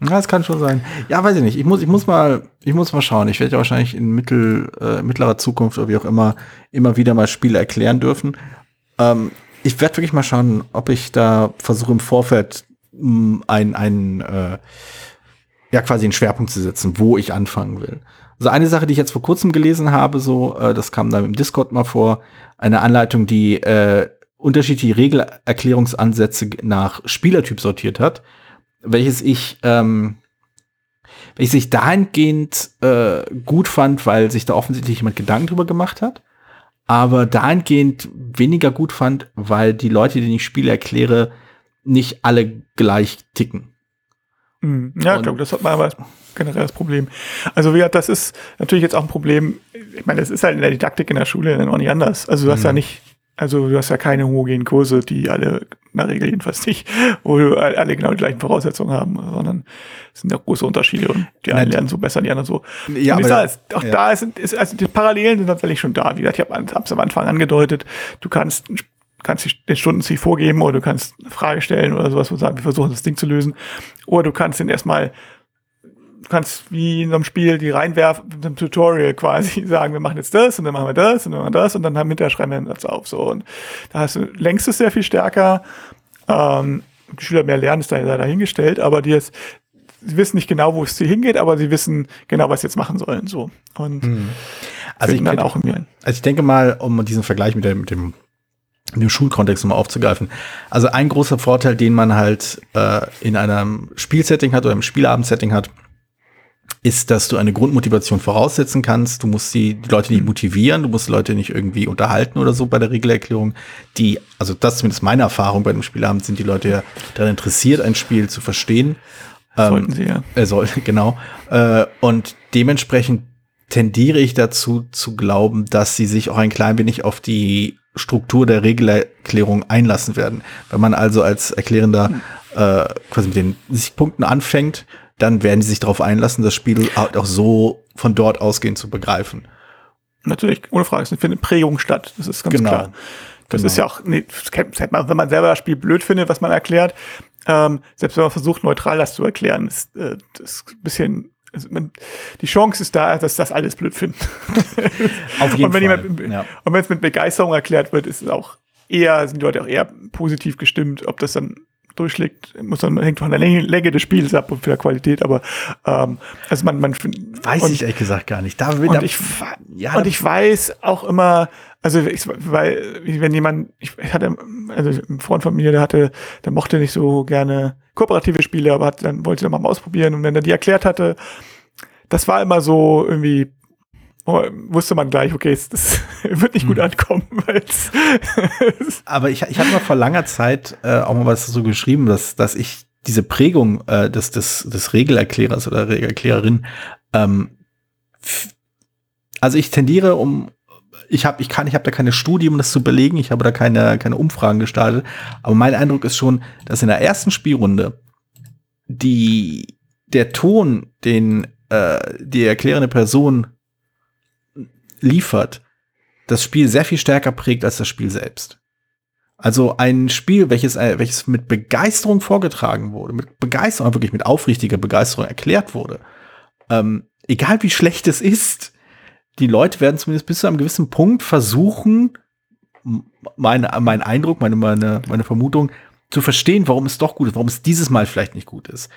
Ja, das kann schon sein. Ja, weiß ich nicht. Ich muss, ich muss mal, ich muss mal schauen. Ich werde ja wahrscheinlich in mittel, äh, mittlerer Zukunft oder wie auch immer immer wieder mal Spiele erklären dürfen. Ähm, ich werde wirklich mal schauen, ob ich da versuche im Vorfeld mh, ein, ein äh, ja quasi einen Schwerpunkt zu setzen, wo ich anfangen will. Also eine Sache, die ich jetzt vor kurzem gelesen habe, so, äh, das kam da im Discord mal vor, eine Anleitung, die äh, unterschiedliche Regelerklärungsansätze nach Spielertyp sortiert hat, welches ich, ähm, welches ich dahingehend äh, gut fand, weil sich da offensichtlich jemand Gedanken drüber gemacht hat, aber dahingehend weniger gut fand, weil die Leute, denen ich Spiele erkläre, nicht alle gleich ticken. Mhm. Ja, ich glaube, das hat man aber generell das Problem. Also wie das ist natürlich jetzt auch ein Problem. Ich meine, das ist halt in der Didaktik in der Schule dann auch nicht anders. Also du hast mhm. ja nicht, also du hast ja keine homogenen Kurse, die alle in der Regel jedenfalls nicht, wo alle genau die gleichen Voraussetzungen haben, sondern es sind ja große Unterschiede und die einen lernen so besser, die anderen so. Ja, und aber sag, auch ja. da ist, ist, also die Parallelen sind tatsächlich schon da. Wie gesagt, ich habe es am Anfang angedeutet, du kannst kannst den Stundenziel vorgeben oder du kannst eine Frage stellen oder sowas und sagen, wir versuchen das Ding zu lösen. Oder du kannst den erstmal, du kannst wie in einem Spiel die reinwerfen, mit einem Tutorial quasi sagen, wir machen jetzt das und dann machen wir das und dann machen wir das und dann haben hinterher schreiben wir Satz auf. So. Und da hast du längst es sehr viel stärker. Ähm, die Schüler mehr lernen, ist da dahingestellt, aber die jetzt, sie wissen nicht genau, wo es hier hingeht, aber sie wissen genau, was sie jetzt machen sollen. So. Und hm. also ich, dann auch also ich denke mal, um diesen Vergleich mit dem, mit dem in dem Schulkontext nochmal aufzugreifen. Also ein großer Vorteil, den man halt äh, in einem Spielsetting hat oder im Spielabendsetting hat, ist, dass du eine Grundmotivation voraussetzen kannst. Du musst die, die Leute nicht motivieren, du musst die Leute nicht irgendwie unterhalten oder so bei der Regelerklärung. Die, also das ist zumindest meine Erfahrung bei dem Spielabend, sind die Leute ja daran interessiert, ein Spiel zu verstehen. Sollten ähm, sie ja. Äh, soll, genau. Äh, und dementsprechend tendiere ich dazu zu glauben, dass sie sich auch ein klein wenig auf die Struktur der Regelerklärung einlassen werden. Wenn man also als Erklärender äh, quasi mit den Punkten anfängt, dann werden sie sich darauf einlassen, das Spiel auch so von dort ausgehend zu begreifen. Natürlich, ohne Frage, es findet Prägung statt. Das ist ganz genau. klar. Das genau. ist ja auch, nee, wenn man selber das Spiel blöd findet, was man erklärt, ähm, selbst wenn man versucht, neutral das zu erklären, ist, äh, ist ein bisschen also man, die Chance ist da, dass das alles blöd finden. Auf jeden und wenn Fall. Jemand, ja. Und wenn es mit Begeisterung erklärt wird, ist es auch eher, sind die Leute auch eher positiv gestimmt, ob das dann durchschlägt, muss dann hängt von der Länge, Länge des Spiels ab und von der Qualität, aber ähm, also man, man weiß und, ich ehrlich gesagt gar nicht. Da, und, da, ich, ja, und ich weiß auch immer, also ich, weil wenn jemand, ich hatte, also ein Freund von mir, der hatte, der mochte nicht so gerne kooperative Spiele, aber hat, dann wollte er mal ausprobieren und wenn er die erklärt hatte, das war immer so irgendwie wusste man gleich, okay, das wird nicht gut hm. ankommen. Aber ich, ich habe mal vor langer Zeit äh, auch mal was so geschrieben, dass, dass ich diese Prägung äh, des, des, des Regelerklärers oder Regelerklärerin, ähm, also ich tendiere um, ich habe ich kann ich habe da keine Studie, um das zu belegen, ich habe da keine keine Umfragen gestartet, aber mein Eindruck ist schon, dass in der ersten Spielrunde die der Ton, den äh, die erklärende Person liefert, das Spiel sehr viel stärker prägt als das Spiel selbst. Also ein Spiel, welches, äh, welches mit Begeisterung vorgetragen wurde, mit Begeisterung, wirklich mit aufrichtiger Begeisterung erklärt wurde, ähm, egal wie schlecht es ist, die Leute werden zumindest bis zu einem gewissen Punkt versuchen, mein, mein Eindruck, meine, meine, meine Vermutung, zu verstehen, warum es doch gut ist, warum es dieses Mal vielleicht nicht gut ist.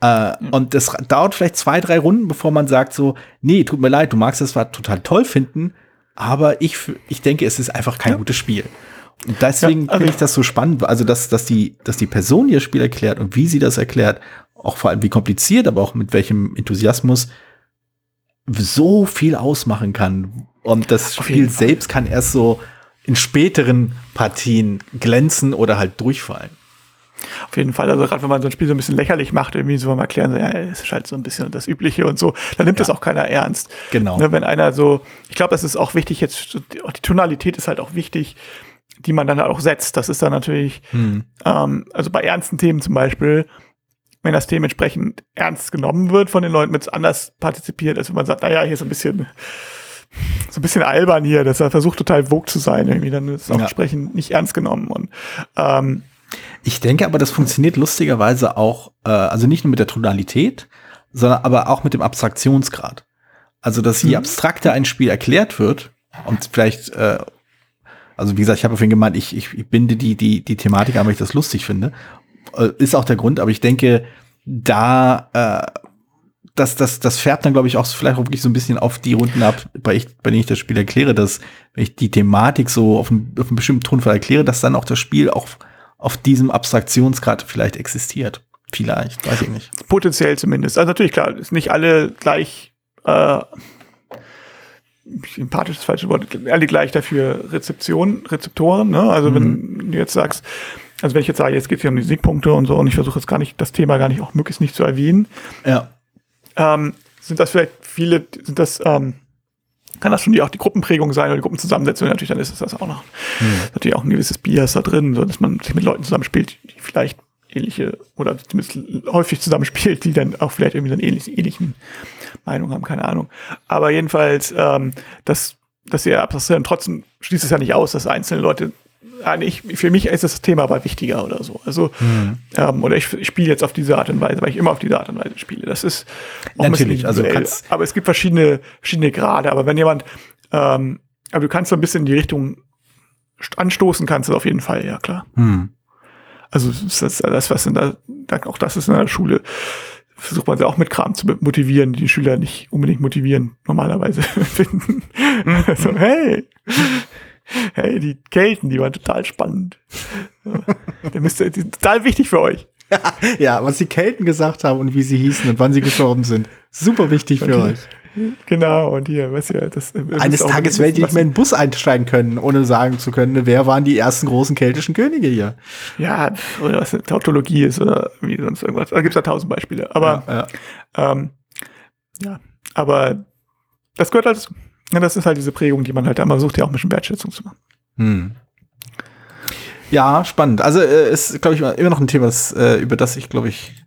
Äh, mhm. Und das dauert vielleicht zwei, drei Runden, bevor man sagt so, nee, tut mir leid, du magst das zwar total toll finden, aber ich, ich denke, es ist einfach kein ja. gutes Spiel. Und deswegen ja, also finde ich das so spannend, also dass, dass, die, dass die Person ihr Spiel erklärt und wie sie das erklärt, auch vor allem wie kompliziert, aber auch mit welchem Enthusiasmus so viel ausmachen kann. Und das Spiel selbst kann erst so in späteren Partien glänzen oder halt durchfallen. Auf jeden Fall, also gerade wenn man so ein Spiel so ein bisschen lächerlich macht, irgendwie so mal erklären, so, ja, es ist halt so ein bisschen das Übliche und so, dann nimmt ja. das auch keiner ernst. Genau. Ne, wenn einer so, ich glaube, das ist auch wichtig, jetzt, die Tonalität ist halt auch wichtig, die man dann halt auch setzt. Das ist dann natürlich, hm. ähm, also bei ernsten Themen zum Beispiel, wenn das dementsprechend ernst genommen wird von den Leuten, wenn es anders partizipiert, als wenn man sagt, naja, hier ist ein bisschen, so ein bisschen albern hier, dass er versucht total vogue zu sein, irgendwie, dann ist es auch ja. entsprechend nicht ernst genommen und ähm, ich denke aber, das funktioniert lustigerweise auch, äh, also nicht nur mit der Tonalität, sondern aber auch mit dem Abstraktionsgrad. Also, dass je mhm. abstrakter ein Spiel erklärt wird und vielleicht, äh, also wie gesagt, ich habe vorhin gemeint, ich, ich, ich binde die, die, die Thematik an, weil ich das lustig finde. Äh, ist auch der Grund, aber ich denke, da äh, das, das, das färbt dann, glaube ich, auch vielleicht auch wirklich so ein bisschen auf die Runden ab, bei, ich, bei denen ich das Spiel erkläre, dass wenn ich die Thematik so auf einen, auf einen bestimmten Tonfall erkläre, dass dann auch das Spiel auch auf diesem Abstraktionsgrad vielleicht existiert. Vielleicht, weiß ich nicht. Potenziell zumindest. Also natürlich, klar, ist nicht alle gleich äh, sympathisch das falsche Wort, alle gleich dafür Rezeption, Rezeptoren, ne? Also mhm. wenn du jetzt sagst, also wenn ich jetzt sage, jetzt geht es hier um die Siegpunkte und so und ich versuche jetzt gar nicht, das Thema gar nicht auch möglichst nicht zu erwähnen, ja. ähm, sind das vielleicht viele, sind das ähm, kann das schon die, auch die Gruppenprägung sein oder die Gruppenzusammensetzung. Natürlich, dann ist es das auch noch. Hm. Natürlich auch ein gewisses Bias da drin, so dass man sich mit Leuten zusammenspielt, die vielleicht ähnliche oder zumindest häufig zusammenspielt, die dann auch vielleicht irgendwie so eine ähnliche, ähnlichen Meinung haben, keine Ahnung. Aber jedenfalls, ähm, dass, dass ihr abstrahieren, trotzdem schließt es ja nicht aus, dass einzelne Leute ich, für mich ist das Thema aber wichtiger oder so. Also, mhm. ähm, oder ich, ich spiele jetzt auf diese Art und Weise, weil ich immer auf diese Art und Weise spiele. Das ist natürlich, also kannst aber es gibt verschiedene, verschiedene Grade. Aber wenn jemand, ähm, aber du kannst so ein bisschen in die Richtung anstoßen, kannst du auf jeden Fall, ja klar. Mhm. Also das, das was in der, auch das ist in der Schule versucht man sie auch mit Kram zu motivieren, die Schüler nicht unbedingt motivieren, normalerweise finden. Mhm. so, hey, Hey, die Kelten, die waren total spannend. Der müsste, die sind total wichtig für euch. ja, was die Kelten gesagt haben und wie sie hießen und wann sie gestorben sind. Super wichtig für euch. Genau, und hier, weißt du, das, Eines Tages werdet ihr nicht mehr in den Bus einsteigen können, ohne sagen zu können, wer waren die ersten großen keltischen Könige hier. Ja, oder was eine Tautologie ist oder wie sonst irgendwas. Da gibt es ja tausend Beispiele. Aber ja, ja. Ähm, ja, aber das gehört halt ja, das ist halt diese Prägung, die man halt einmal sucht, ja auch ein bisschen Wertschätzung zu machen. Hm. Ja, spannend. Also äh, ist, glaube ich, immer noch ein Thema, das, äh, über das ich, glaube ich,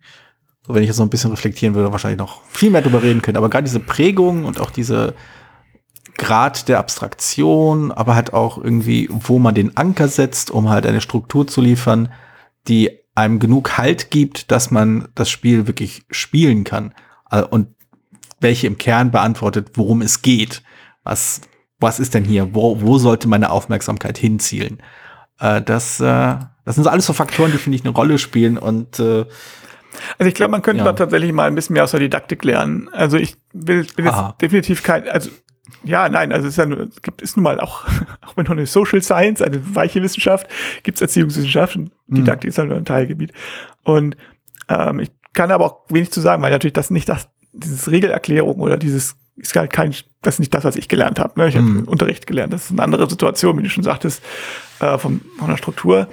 so wenn ich jetzt noch ein bisschen reflektieren würde, wahrscheinlich noch viel mehr drüber reden können. Aber gerade diese Prägung und auch diese Grad der Abstraktion, aber halt auch irgendwie, wo man den Anker setzt, um halt eine Struktur zu liefern, die einem genug Halt gibt, dass man das Spiel wirklich spielen kann. Äh, und welche im Kern beantwortet, worum es geht was, was ist denn hier? Wo, wo sollte meine Aufmerksamkeit hinzielen? Äh, das, äh, das sind so alles so Faktoren, die, finde ich, eine Rolle spielen und äh, also ich glaube, man könnte ja. da tatsächlich mal ein bisschen mehr aus der Didaktik lernen. Also ich will, will jetzt definitiv kein, also ja, nein, also es ist ja nur, es gibt ist nun mal auch, auch wenn nur eine Social Science, eine weiche Wissenschaft, gibt es Erziehungswissenschaft und mhm. Didaktik mhm. ist halt nur ein Teilgebiet. Und ähm, ich kann aber auch wenig zu sagen, weil natürlich das nicht das, dieses Regelerklärung oder dieses ist halt kein, das ist nicht das, was ich gelernt habe. Ne? Ich habe mhm. Unterricht gelernt. Das ist eine andere Situation, wie du schon sagtest, äh, vom, von der Struktur.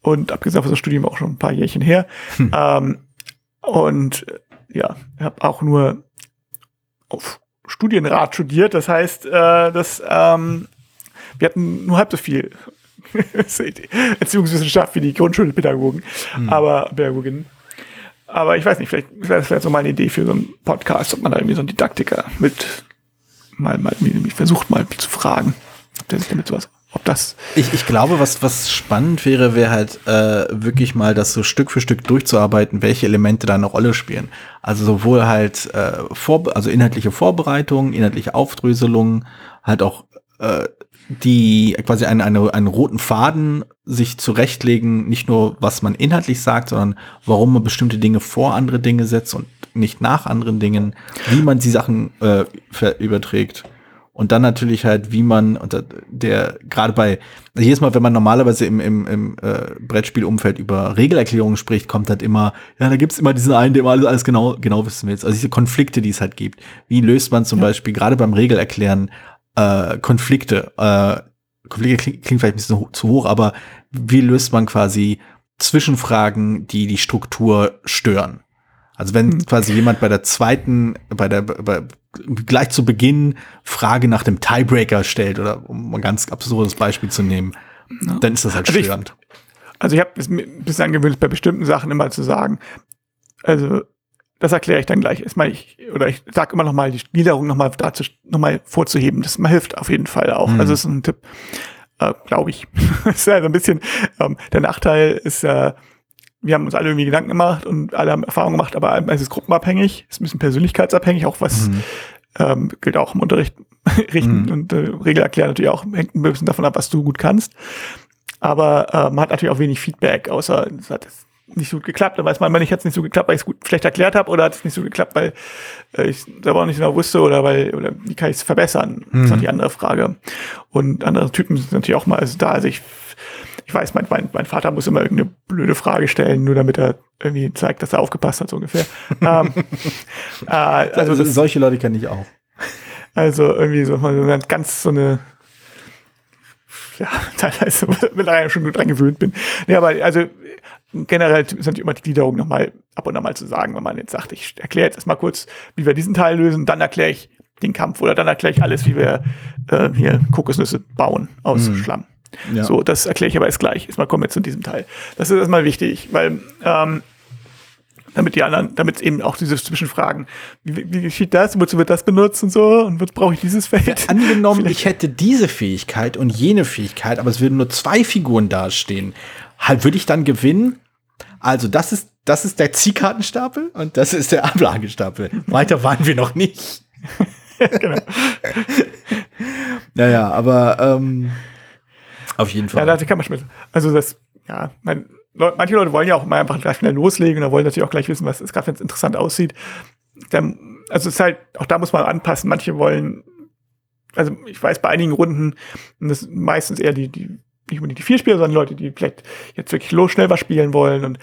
Und abgesehen von das Studium auch schon ein paar Jährchen her. Hm. Ähm, und äh, ja, ich habe auch nur auf Studienrat studiert. Das heißt, äh, dass ähm, wir hatten nur halb so viel Erziehungswissenschaft wie die Grundschulpädagogen, mhm. aber Pädagoginnen. Aber ich weiß nicht, vielleicht wäre das vielleicht so meine Idee für so einen Podcast, ob man da irgendwie so einen Didaktiker mit mal, mal versucht mal zu fragen, ob der sich damit sowas ob das. Ich, ich glaube, was, was spannend wäre, wäre halt äh, wirklich mal das so Stück für Stück durchzuarbeiten, welche Elemente da eine Rolle spielen. Also sowohl halt äh, vor, also inhaltliche Vorbereitungen, inhaltliche Aufdröselungen, halt auch äh, die quasi einen, eine, einen roten Faden sich zurechtlegen, nicht nur was man inhaltlich sagt, sondern warum man bestimmte Dinge vor andere Dinge setzt und nicht nach anderen Dingen, wie man die Sachen äh, überträgt. Und dann natürlich halt, wie man unter der, gerade bei, also jedes Mal, wenn man normalerweise im, im, im äh, Brettspielumfeld über Regelerklärungen spricht, kommt halt immer, ja, da gibt's immer diesen einen, der alles, alles genau, genau wissen will. Also diese Konflikte, die es halt gibt. Wie löst man zum ja. Beispiel gerade beim Regelerklären äh, Konflikte. Äh, Konflikte klingt, klingt vielleicht ein bisschen ho zu hoch, aber wie löst man quasi Zwischenfragen, die die Struktur stören? Also wenn hm. quasi jemand bei der zweiten, bei der, bei, gleich zu Beginn Frage nach dem Tiebreaker stellt oder um ein ganz absurdes Beispiel zu nehmen, ja. dann ist das halt also störend. Ich, also ich habe es mir ein bisschen angewöhnt, bei bestimmten Sachen immer zu sagen, also das erkläre ich dann gleich. Erstmal ich, oder ich sage immer noch mal die Gliederung noch mal dazu noch mal vorzuheben. Das hilft auf jeden Fall auch. Mhm. Also ist ein Tipp, äh, glaube ich. das ist ja so ein bisschen ähm, der Nachteil ist äh, wir haben uns alle irgendwie Gedanken gemacht und alle haben Erfahrungen gemacht, aber es ist gruppenabhängig, ist ein bisschen persönlichkeitsabhängig, auch was mhm. ähm, gilt auch im Unterricht richten mhm. und äh, Regel erklären natürlich auch, hängt ein bisschen davon ab, was du gut kannst. Aber äh, man hat natürlich auch wenig Feedback, außer es hat nicht so gut geklappt. Da weiß man immer nicht, hat es nicht so geklappt, weil ich es gut schlecht erklärt habe oder hat es nicht so geklappt, weil äh, ich selber auch nicht genau wusste oder weil, oder wie kann ich es verbessern? Mhm. Das ist noch die andere Frage. Und andere Typen sind natürlich auch mal also da. Also ich ich weiß, mein, mein, mein Vater muss immer irgendeine blöde Frage stellen, nur damit er irgendwie zeigt, dass er aufgepasst hat, so ungefähr. ähm, äh, also, also solche Leute kenne ich auch. Also irgendwie so mal ganz so eine ja, teilweise mittlerweile schon gut dran gewöhnt bin. Ja, aber also generell sind immer die Gliederung nochmal ab und an mal zu sagen, wenn man jetzt sagt, ich erkläre jetzt erstmal kurz, wie wir diesen Teil lösen, dann erkläre ich den Kampf oder dann erkläre ich alles, wie wir äh, hier Kokosnüsse bauen aus mhm. Schlamm. Ja. So, das erkläre ich aber erst gleich. Erstmal kommen wir zu diesem Teil. Das ist erstmal wichtig, weil ähm, damit die anderen, damit eben auch diese Zwischenfragen, wie, wie geschieht das, wozu wird das benutzt und so und wozu brauche ich dieses Feld? Ja, angenommen, Vielleicht. ich hätte diese Fähigkeit und jene Fähigkeit, aber es würden nur zwei Figuren dastehen, halt würde ich dann gewinnen? Also das ist das ist der Ziehkartenstapel und das ist der Ablagestapel. Weiter waren wir noch nicht. genau. naja, aber ähm, auf jeden Fall. Ja, da kann man schmissen. Also das, ja, mein, manche Leute wollen ja auch mal einfach gleich schnell loslegen und wollen natürlich auch gleich wissen, was ist, gerade wenn es interessant aussieht. Dann, also es ist halt, auch da muss man anpassen. Manche wollen, also ich weiß, bei einigen Runden, und das meistens eher die, die, nicht unbedingt die vier Spieler, sondern Leute, die vielleicht jetzt wirklich los schnell was spielen wollen und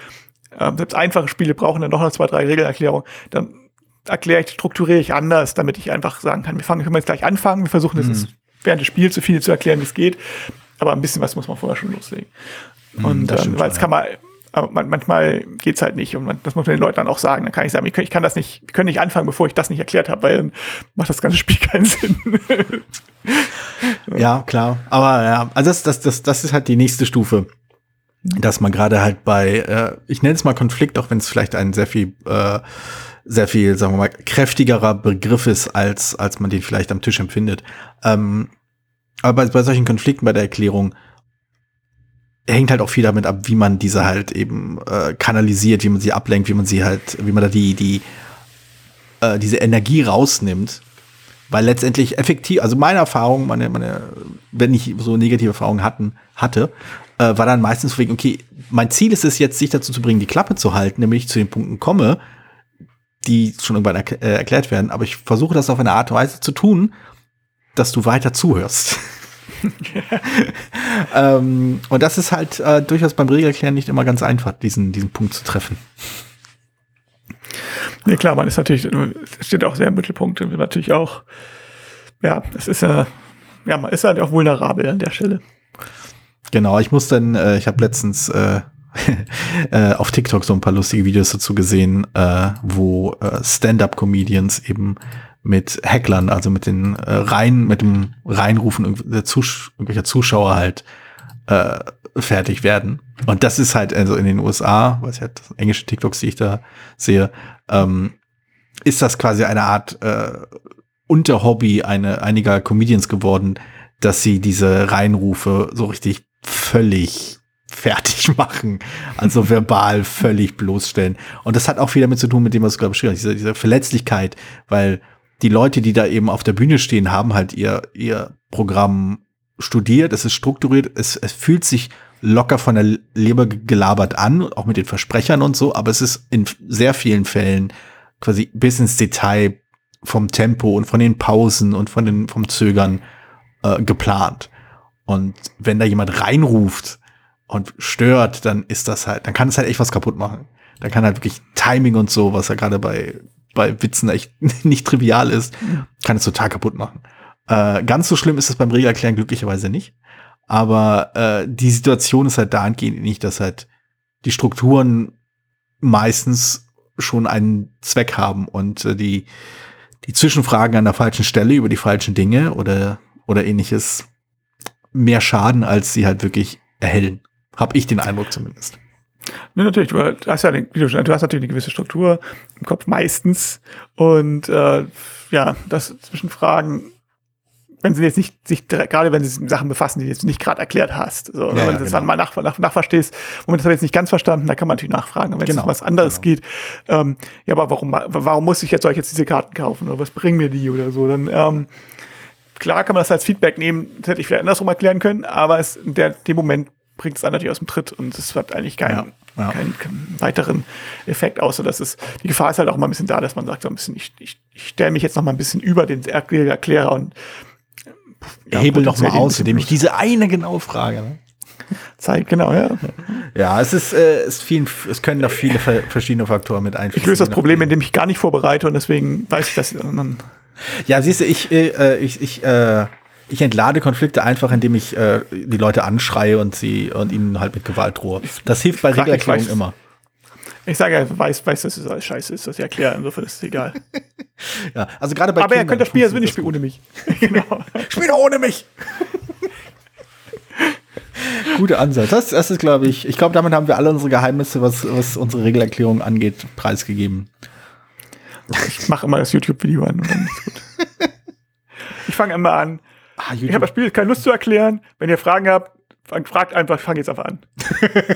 ähm, selbst einfache Spiele brauchen dann doch noch zwei, drei Regelerklärungen. Dann erkläre ich, strukturiere ich anders, damit ich einfach sagen kann, wir fangen, können wir jetzt gleich anfangen, wir versuchen das mhm. während des Spiels so viel zu erklären, wie es geht. Aber ein bisschen was muss man vorher schon loslegen. Mhm, und ähm, weil es kann man, aber man, manchmal geht's halt nicht und man, das muss man den Leuten dann auch sagen. Dann kann ich sagen, ich kann, ich kann das nicht, wir können nicht anfangen, bevor ich das nicht erklärt habe, weil dann macht das ganze Spiel keinen Sinn. ja, klar. Aber ja, also das, das, das, das ist halt die nächste Stufe. Dass man gerade halt bei, äh, ich nenne es mal Konflikt, auch wenn es vielleicht ein sehr viel, äh, sehr viel, sagen wir mal, kräftigerer Begriff ist, als, als man den vielleicht am Tisch empfindet. Ähm, aber bei, bei solchen Konflikten bei der Erklärung hängt halt auch viel damit ab, wie man diese halt eben äh, kanalisiert, wie man sie ablenkt, wie man sie halt, wie man da die, die, äh, diese Energie rausnimmt. Weil letztendlich effektiv, also meine Erfahrung, meine, meine, wenn ich so negative Erfahrungen hatten, hatte, äh, war dann meistens wegen, okay, mein Ziel ist es jetzt, sich dazu zu bringen, die Klappe zu halten, nämlich ich zu den Punkten komme, die schon irgendwann äh, erklärt werden, aber ich versuche das auf eine Art und Weise zu tun, dass du weiter zuhörst. ähm, und das ist halt äh, durchaus beim Regelerklären nicht immer ganz einfach, diesen, diesen Punkt zu treffen. Nee, klar, man ist natürlich, steht auch sehr im Mittelpunkt, natürlich auch, ja, es ist ja, ja, man ist halt auch vulnerabel an der Stelle. Genau, ich muss dann, äh, ich habe letztens äh, äh, auf TikTok so ein paar lustige Videos dazu gesehen, äh, wo äh, Stand-up-Comedians eben mit Hacklern, also mit den äh, Rein, mit dem Reinrufen der Zus irgendwelcher Zuschauer halt äh, fertig werden. Und das ist halt also in den USA, was halt englische TikToks, die ich da sehe, ähm, ist das quasi eine Art äh, Unterhobby eine, einiger Comedians geworden, dass sie diese Reinrufe so richtig völlig fertig machen, also verbal völlig bloßstellen. Und das hat auch viel damit zu tun, mit dem, was du gerade beschrieben hast, diese, diese Verletzlichkeit, weil die Leute, die da eben auf der Bühne stehen, haben halt ihr, ihr Programm studiert, es ist strukturiert, es, es fühlt sich locker von der Leber gelabert an, auch mit den Versprechern und so, aber es ist in sehr vielen Fällen quasi bis ins Detail vom Tempo und von den Pausen und von den, vom Zögern äh, geplant. Und wenn da jemand reinruft und stört, dann ist das halt, dann kann es halt echt was kaputt machen. Dann kann halt wirklich Timing und so, was ja gerade bei bei Witzen echt nicht trivial ist, kann es total kaputt machen. Äh, ganz so schlimm ist es beim Regelerklären glücklicherweise nicht. Aber äh, die Situation ist halt dahingehend nicht, dass halt die Strukturen meistens schon einen Zweck haben und äh, die, die Zwischenfragen an der falschen Stelle über die falschen Dinge oder, oder ähnliches mehr schaden, als sie halt wirklich erhellen. Hab ich den Eindruck zumindest. Ne, natürlich, du hast ja, wie du, hast natürlich eine gewisse Struktur im Kopf meistens und äh, ja, das Zwischenfragen wenn sie jetzt nicht sich gerade wenn sie sich mit Sachen befassen, die du jetzt nicht gerade erklärt hast. So, ja, wenn ja, du das genau. dann mal nach, nach, nachverstehst, Moment, das habe ich jetzt nicht ganz verstanden, da kann man natürlich nachfragen. wenn genau. es um was anderes genau. geht, ähm, ja, aber warum, warum muss ich jetzt, soll ich jetzt diese Karten kaufen oder was bringen mir die oder so? Dann ähm, klar kann man das als Feedback nehmen, das hätte ich vielleicht andersrum erklären können, aber es in der, dem Moment bringt es dann natürlich aus dem Tritt und es hat eigentlich keinen, ja, ja. keinen, keinen, weiteren Effekt, außer dass es, die Gefahr ist halt auch mal ein bisschen da, dass man sagt, so ein bisschen, ich, ich, ich stelle mich jetzt noch mal ein bisschen über den Erklärer und ja, hebel doch mal aus, indem ich diese eine genau frage. Ne? Zeit, genau, ja. Ja, es ist, äh, es, vielen, es können da viele verschiedene Faktoren mit einfließen. Ich löse das Problem, indem ich gar nicht vorbereite und deswegen weiß ich das. ja, siehst du, ich, äh, ich, ich, äh, ich entlade Konflikte einfach, indem ich äh, die Leute anschreie und sie und ihnen halt mit Gewalt drohe. Das hilft bei Regelerklärungen immer. Ich sage ja, weiß, weiß, dass es alles scheiße ist, dass ich erkläre, insofern ist es egal. ja, also gerade bei Aber Kindern er könnte das Spiel, also nicht spielen ohne mich. genau. Spiel ohne mich! Guter Ansatz. Das, das ist, glaube ich, ich glaube, damit haben wir alle unsere Geheimnisse, was, was unsere Regelerklärung angeht, preisgegeben. Ich mache immer das YouTube-Video an. Ich fange immer an. Ah, ich habe das Spiel keine Lust zu erklären. Wenn ihr Fragen habt, fragt einfach, ich fange jetzt einfach an.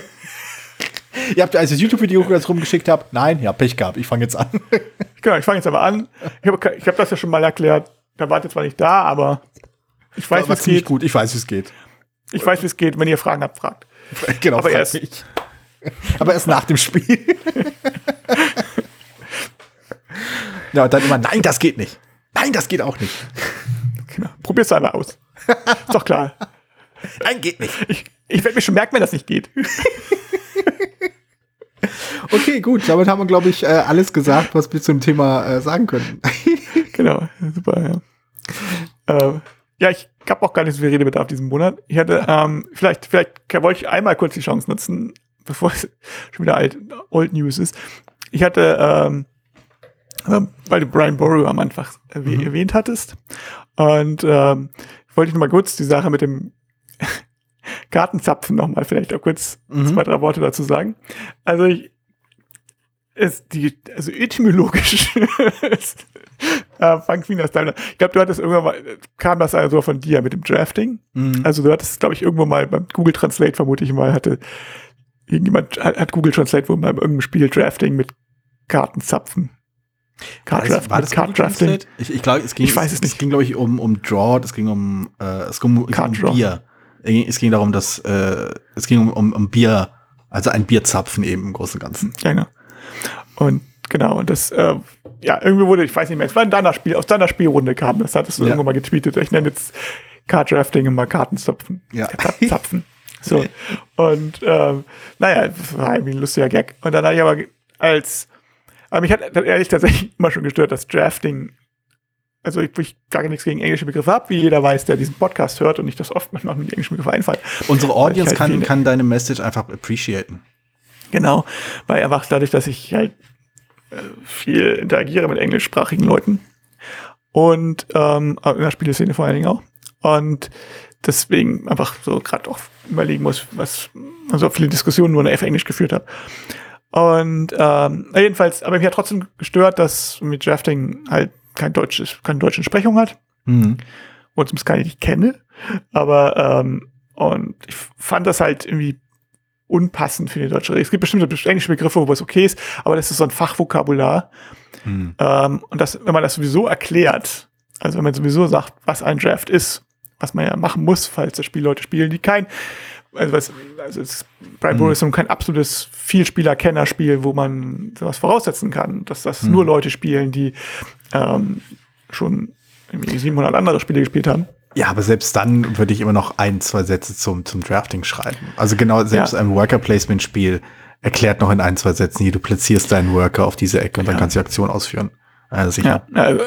Ihr habt, als ich das YouTube-Video das rumgeschickt habe, nein, ja, Pech gehabt, ich fange jetzt an. genau, ich fange jetzt aber an. Ich habe ich hab das ja schon mal erklärt. Da wart ihr zwar nicht da, aber ich weiß, wie es geht. gut, ich weiß, wie es geht. Ich weiß, wie es geht. Wenn ihr Fragen habt, fragt. Genau, aber erst, mich. aber erst nach dem Spiel. ja, und dann immer, nein, das geht nicht. Nein, das geht auch nicht. Genau. Probier's einmal aus. Ist doch klar. Nein, geht nicht. Ich, ich werde mir schon merken, wenn das nicht geht. Okay, gut. Damit haben wir, glaube ich, äh, alles gesagt, was wir zum Thema äh, sagen können. genau, super, ja. Äh, ja, ich habe auch gar nicht so viel Redebedarf diesen Monat. Ich hatte, ähm, vielleicht, vielleicht wollte ich einmal kurz die Chance nutzen, bevor es schon wieder alt, Old News ist. Ich hatte, ähm, ähm weil du Brian Boru am Anfang mhm. erwähnt hattest. Und ähm, wollte ich noch mal kurz die Sache mit dem Kartenzapfen noch mal vielleicht auch kurz mhm. zwei, drei Worte dazu sagen. Also ich, ist die, also etymologisch ist, äh, Frank Wiener Style. Ich glaube, du hattest irgendwann mal, kam das also von dir mit dem Drafting. Mhm. Also du hattest, glaube ich, irgendwo mal beim Google Translate vermute ich mal, hatte irgendjemand, hat Google Translate wohl mal bei irgendeinem Spiel Drafting mit Kartenzapfen. Card war das, war das Kartendrafting? Ich, ich glaube, es ging, ich weiß es nicht. Es ging, glaube ich, um, um Draw, es ging um, äh, es ging um, um Bier. Es ging darum, dass, äh, es ging um, um, um Bier, also ein Bierzapfen eben im Großen und Ganzen. Ja, genau. Und genau, und das, äh, ja, irgendwie wurde, ich weiß nicht mehr, es war in deiner Spiel, aus deiner Spielrunde kam, das hattest du ja. irgendwann mal getweetet. Ich nenne jetzt Card Drafting immer Kartenzapfen. Ja. Zapfen. So. Und ähm, naja, war irgendwie ein lustiger Gag. Und dann habe ich aber als, aber mich hat ehrlich tatsächlich immer schon gestört, dass Drafting, also ich, ich gar nichts gegen englische Begriffe habe, wie jeder weiß, der diesen Podcast hört und ich das oft manchmal mit englischen Begriffen einfallen. Unsere Audience halt kann, kann deine Message einfach appreciaten. Genau, weil einfach dadurch, dass ich halt äh, viel interagiere mit englischsprachigen Leuten und ähm, in der Spieleszene vor allen Dingen auch. Und deswegen einfach so gerade auch überlegen muss, was also viele Diskussionen nur auf Englisch geführt habe. Und ähm, jedenfalls, aber mich hat trotzdem gestört, dass mit Drafting halt kein deutsches, keine deutsche Entsprechung hat. Mhm. Und zumindest keine, die ich kenne. Aber ähm, und ich fand das halt irgendwie unpassend für die deutsche Rede. Es gibt bestimmte englische Begriffe, wo es okay ist, aber das ist so ein Fachvokabular. Hm. Ähm, und das, wenn man das sowieso erklärt, also wenn man sowieso sagt, was ein Draft ist, was man ja machen muss, falls das Spiel Leute spielen, die kein, also, was, also es, Brian hm. ist kein absolutes Vielspieler-Kenner-Spiel, wo man sowas voraussetzen kann, dass das hm. nur Leute spielen, die ähm, schon 700 andere Spiele gespielt haben. Ja, aber selbst dann würde ich immer noch ein, zwei Sätze zum, zum Drafting schreiben. Also genau, selbst ja. ein Worker-Placement-Spiel erklärt noch in ein, zwei Sätzen, hier, du platzierst deinen Worker auf diese Ecke und ja. dann kannst du die Aktion ausführen. Also sicher. Ja, also,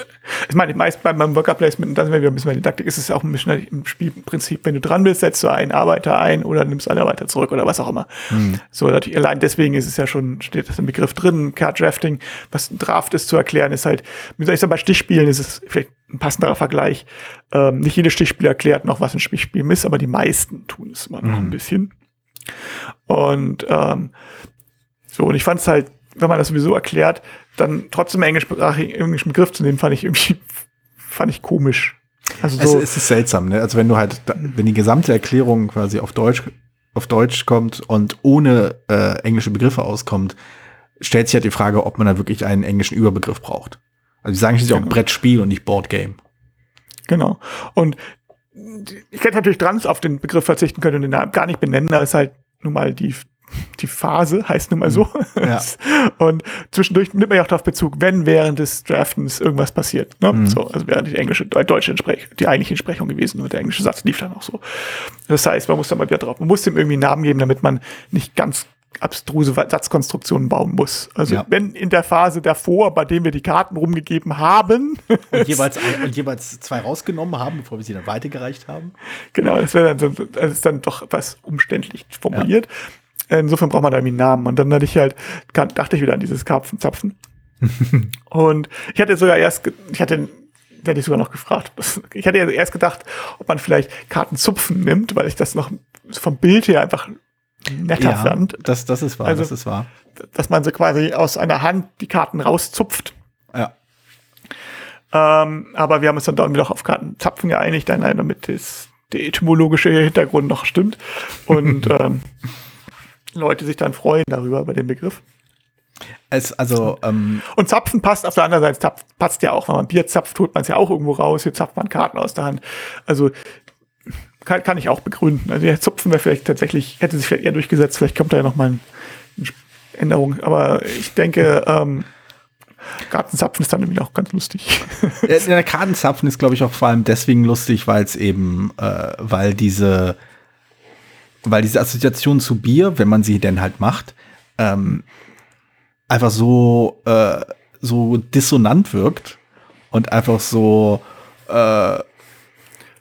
ich meine, meist beim, beim Worker Placement, dann sind wir ein bisschen bei Didaktik, ist es auch ein bisschen im Spielprinzip, wenn du dran bist, setzt du einen Arbeiter ein oder nimmst einen Arbeiter zurück oder was auch immer. Mhm. So, natürlich, allein deswegen ist es ja schon, steht das im Begriff drin, Card Drafting, was ein Draft ist zu erklären, ist halt, wie soll ich sagen, bei Stichspielen ist es vielleicht ein passenderer Vergleich. Ähm, nicht jedes Stichspiel erklärt noch, was ein Stichspiel ist, aber die meisten tun es immer noch ein bisschen. Und ähm, so, und ich fand es halt, wenn man das sowieso erklärt, dann trotzdem englischsprachigen englischen Begriff zu nehmen, fand ich irgendwie, fand ich komisch. Also so. Es, es ist seltsam, ne? Also wenn du halt, wenn die gesamte Erklärung quasi auf Deutsch, auf Deutsch kommt und ohne äh, englische Begriffe auskommt, stellt sich halt die Frage, ob man da wirklich einen englischen Überbegriff braucht. Also die sagen schließlich genau. auch Brettspiel und nicht Boardgame. Genau. Und ich hätte natürlich dran auf den Begriff verzichten können und den Namen gar nicht benennen, da ist halt nun mal die, die Phase, heißt nun mal so. Ja. Und zwischendurch nimmt man ja auch darauf Bezug, wenn während des Draftens irgendwas passiert. Ne? Mhm. So, also wäre die englische, die deutsche Entsprechung, die eigentliche Entsprechung gewesen und der englische Satz lief dann auch so. Das heißt, man muss da mal wieder drauf, man muss dem irgendwie einen Namen geben, damit man nicht ganz abstruse Satzkonstruktionen bauen muss. Also ja. wenn in der Phase davor, bei dem wir die Karten rumgegeben haben und jeweils, ein, und jeweils zwei rausgenommen haben, bevor wir sie dann weitergereicht haben. Genau, das wäre dann, das ist dann doch etwas umständlich formuliert. Ja. Insofern braucht man da irgendwie einen Namen. Und dann hatte ich halt, dachte ich wieder an dieses Karpfenzapfen. und ich hatte sogar erst, ich hatte werde ich sogar noch gefragt. Ich hatte erst gedacht, ob man vielleicht Kartenzupfen nimmt, weil ich das noch vom Bild her einfach netter ja, fand. Das, das ist wahr, also, das ist wahr. Dass man so quasi aus einer Hand die Karten rauszupft. Ja. Ähm, aber wir haben uns dann doch auf Kartenzapfen geeinigt, dann damit das, der etymologische Hintergrund noch stimmt. Und ähm, Leute sich dann freuen darüber, bei dem Begriff. Es, also, ähm, und Zapfen passt auf der anderen Seite, zapft, passt ja auch. Wenn man Bier zapft, tut man es ja auch irgendwo raus. Hier zapft man Karten aus der Hand. Also kann, kann ich auch begründen. Also der Zupfen wäre vielleicht tatsächlich, hätte sich vielleicht eher durchgesetzt, vielleicht kommt da ja noch mal eine Änderung. Aber ich denke, ähm, Kartenzapfen ist dann nämlich auch ganz lustig. Ja, der Kartenzapfen ist, glaube ich, auch vor allem deswegen lustig, weil es eben, äh, weil diese, weil diese Assoziation zu Bier, wenn man sie denn halt macht, ähm, einfach so, äh, so dissonant wirkt und einfach so, äh,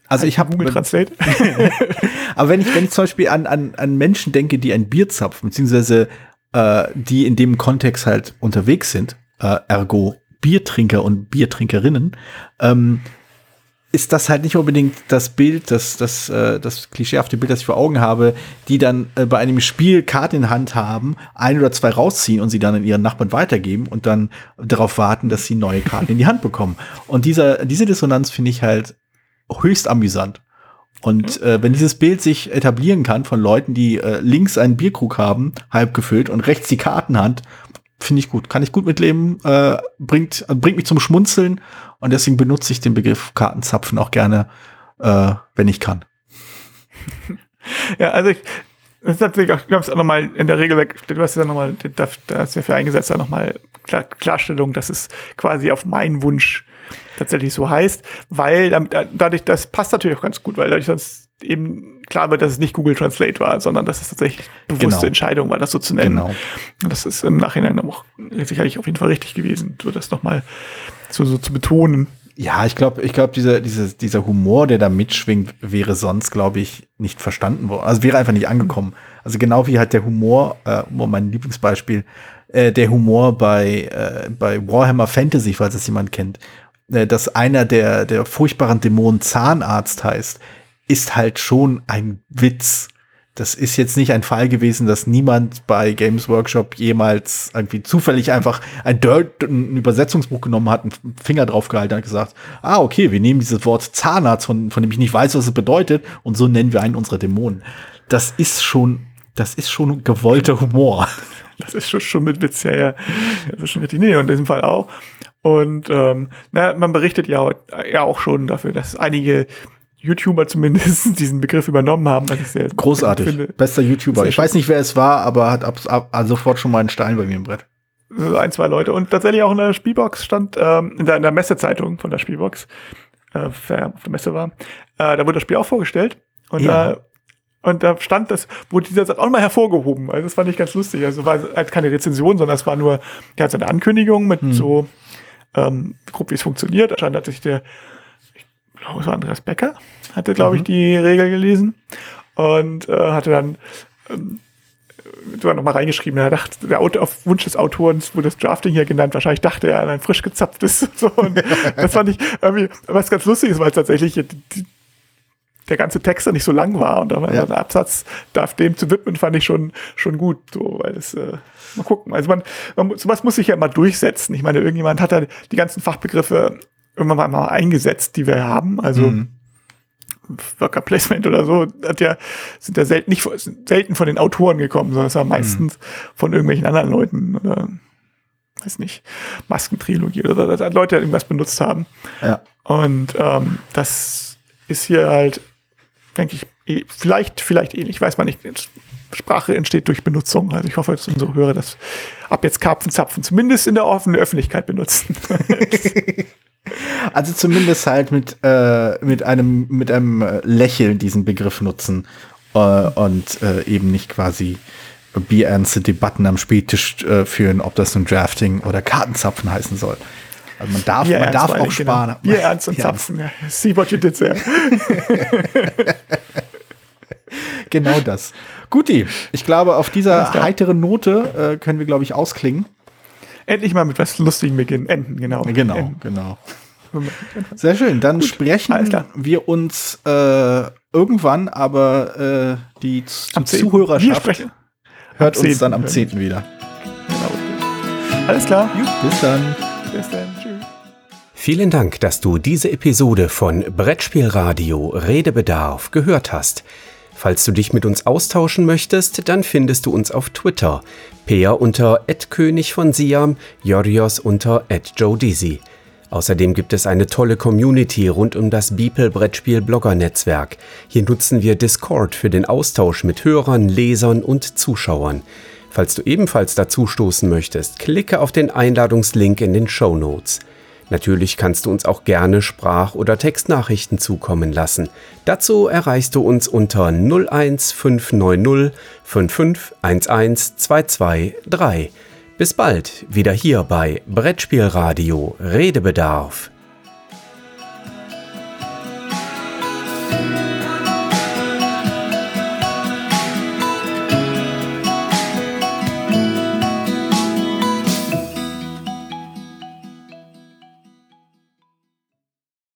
also ich habe Google Translate. aber wenn ich, wenn ich zum Beispiel an, an, an Menschen denke, die ein Bier zapfen, beziehungsweise äh, die in dem Kontext halt unterwegs sind, äh, ergo Biertrinker und Biertrinkerinnen, ähm, ist das halt nicht unbedingt das Bild, das, das, äh, das klischeehafte Bild, das ich vor Augen habe, die dann äh, bei einem Spiel Karten in Hand haben, ein oder zwei rausziehen und sie dann an ihren Nachbarn weitergeben und dann darauf warten, dass sie neue Karten in die Hand bekommen. Und dieser, diese Dissonanz finde ich halt höchst amüsant. Und äh, wenn dieses Bild sich etablieren kann von Leuten, die äh, links einen Bierkrug haben, halb gefüllt, und rechts die Kartenhand, finde ich gut. Kann ich gut mitleben, äh, bringt, äh, bringt mich zum Schmunzeln und deswegen benutze ich den Begriff Kartenzapfen auch gerne, äh, wenn ich kann. Ja, also ich, das ist natürlich auch, ich glaube, es auch nochmal in der Regel, du hast ja nochmal, da hast du ja für eingesetzt, da nochmal Klar, Klarstellung, dass es quasi auf meinen Wunsch tatsächlich so heißt, weil dadurch, das passt natürlich auch ganz gut, weil dadurch sonst eben klar wird, dass es nicht Google Translate war, sondern dass es tatsächlich bewusste genau. Entscheidung war, das so zu nennen. Genau. Das ist im Nachhinein auch sicherlich auf jeden Fall richtig gewesen, so das nochmal so, so zu betonen. Ja, ich glaube, ich glaube, dieser, dieser, dieser Humor, der da mitschwingt, wäre sonst, glaube ich, nicht verstanden worden. Also wäre einfach nicht angekommen. Also genau wie halt der Humor, äh, mein Lieblingsbeispiel, äh, der Humor bei, äh, bei Warhammer Fantasy, falls es jemand kennt, äh, dass einer der, der furchtbaren Dämonen Zahnarzt heißt, ist halt schon ein Witz. Das ist jetzt nicht ein Fall gewesen, dass niemand bei Games Workshop jemals irgendwie zufällig einfach ein, Dirt, ein Übersetzungsbuch genommen hat, einen Finger drauf gehalten und gesagt, ah, okay, wir nehmen dieses Wort Zahnarzt, von, von dem ich nicht weiß, was es bedeutet, und so nennen wir einen unserer Dämonen. Das ist schon, das ist schon gewollter Humor. Das ist schon, schon mit Witz, ja, ja. Das ist schon mit Nee, und in diesem Fall auch. Und ähm, na, man berichtet ja, ja auch schon dafür, dass einige YouTuber zumindest diesen Begriff übernommen haben. Was ich sehr Großartig. Finde. Bester YouTuber. Ich weiß nicht, wer es war, aber hat ab, ab, ab sofort schon mal einen Stein bei mir im Brett. Ein, zwei Leute. Und tatsächlich auch in der Spielbox stand, ähm, in, der, in der Messezeitung von der Spielbox, äh, wer auf der Messe war, äh, da wurde das Spiel auch vorgestellt. Und ja. äh, und da stand das, wurde dieser Satz auch mal hervorgehoben. Also das fand ich ganz lustig. Also war halt keine Rezension, sondern es war nur, der hat seine Ankündigung mit hm. so ähm, grob wie es funktioniert. Anscheinend hat sich der, ich glaube, es war Andreas Becker, hatte, glaube ich, Mhm. die Regel gelesen und äh, hatte dann ähm, sogar noch mal reingeschrieben, er dachte, der Autor, auf Wunsch des Autors wurde das Drafting hier genannt, wahrscheinlich dachte er an ein frisch gezapftes. So, und das fand ich irgendwie, was ganz lustig ist, weil tatsächlich die, die, der ganze Text dann nicht so lang war und da war Ja. ein Absatz, darf dem zu widmen, fand ich schon, schon gut, so, weil es, äh, mal gucken. Also man, man, sowas muss sich ja mal durchsetzen. Ich meine, irgendjemand hat da die ganzen Fachbegriffe irgendwann mal, eingesetzt, die wir haben. Also, Mhm. Worker Placement oder so, hat ja, sind ja selten, nicht, selten von den Autoren gekommen, sondern es war meistens von irgendwelchen anderen Leuten oder, weiß nicht, Maskentrilogie oder so, dass Leute irgendwas benutzt haben. Ja. Und ähm, das ist hier halt, denke ich, eh- vielleicht, vielleicht ähnlich, weiß man nicht. Sprache entsteht durch Benutzung. Also ich hoffe, dass unsere Hörer das ab jetzt Karpfenzapfen zumindest in der offenen Öffentlichkeit benutzen. Also zumindest halt mit, äh, mit einem, mit einem äh, Lächeln diesen Begriff nutzen äh, und äh, eben nicht quasi bierernste Debatten am Spättisch äh, führen, ob das nun Drafting oder Kartenzapfen heißen soll. Also man darf, Bier man darf auch allem, sparen. Genau. Bier ernst und Ja, Zapfen. Ja. See what you did there. Genau das. Guti, ich glaube, auf dieser heiteren Note äh, können wir, glaube ich, ausklingen. Endlich mal mit was Lustigem beginnen. Enden, genau. Genau, Enden. genau. Sehr schön. Dann alles sprechen wir uns äh, irgendwann, aber äh, die Am 10. Wir Zuhörerschaft hört am uns dann 10. am 10. wieder. Genau. Alles klar. Bis dann. Bis dann. Tschüss. Vielen Dank, dass du diese Episode von Brettspielradio Redebedarf gehört hast. Falls du dich mit uns austauschen möchtest, dann findest du uns auf Twitter. Peer unter @könig von Siam, Jorios unter @joedizzy. Außerdem gibt es eine tolle Community rund um das Beeple Brettspiel Blogger Netzwerk. Hier nutzen wir Discord für den Austausch mit Hörern, Lesern und Zuschauern. Falls du ebenfalls dazu stoßen möchtest, klicke auf den Einladungslink in den Show Notes. Natürlich kannst du uns auch gerne Sprach- oder Textnachrichten zukommen lassen. Dazu erreichst du uns unter 01590 5511 223. Bis bald wieder hier bei Brettspielradio Redebedarf.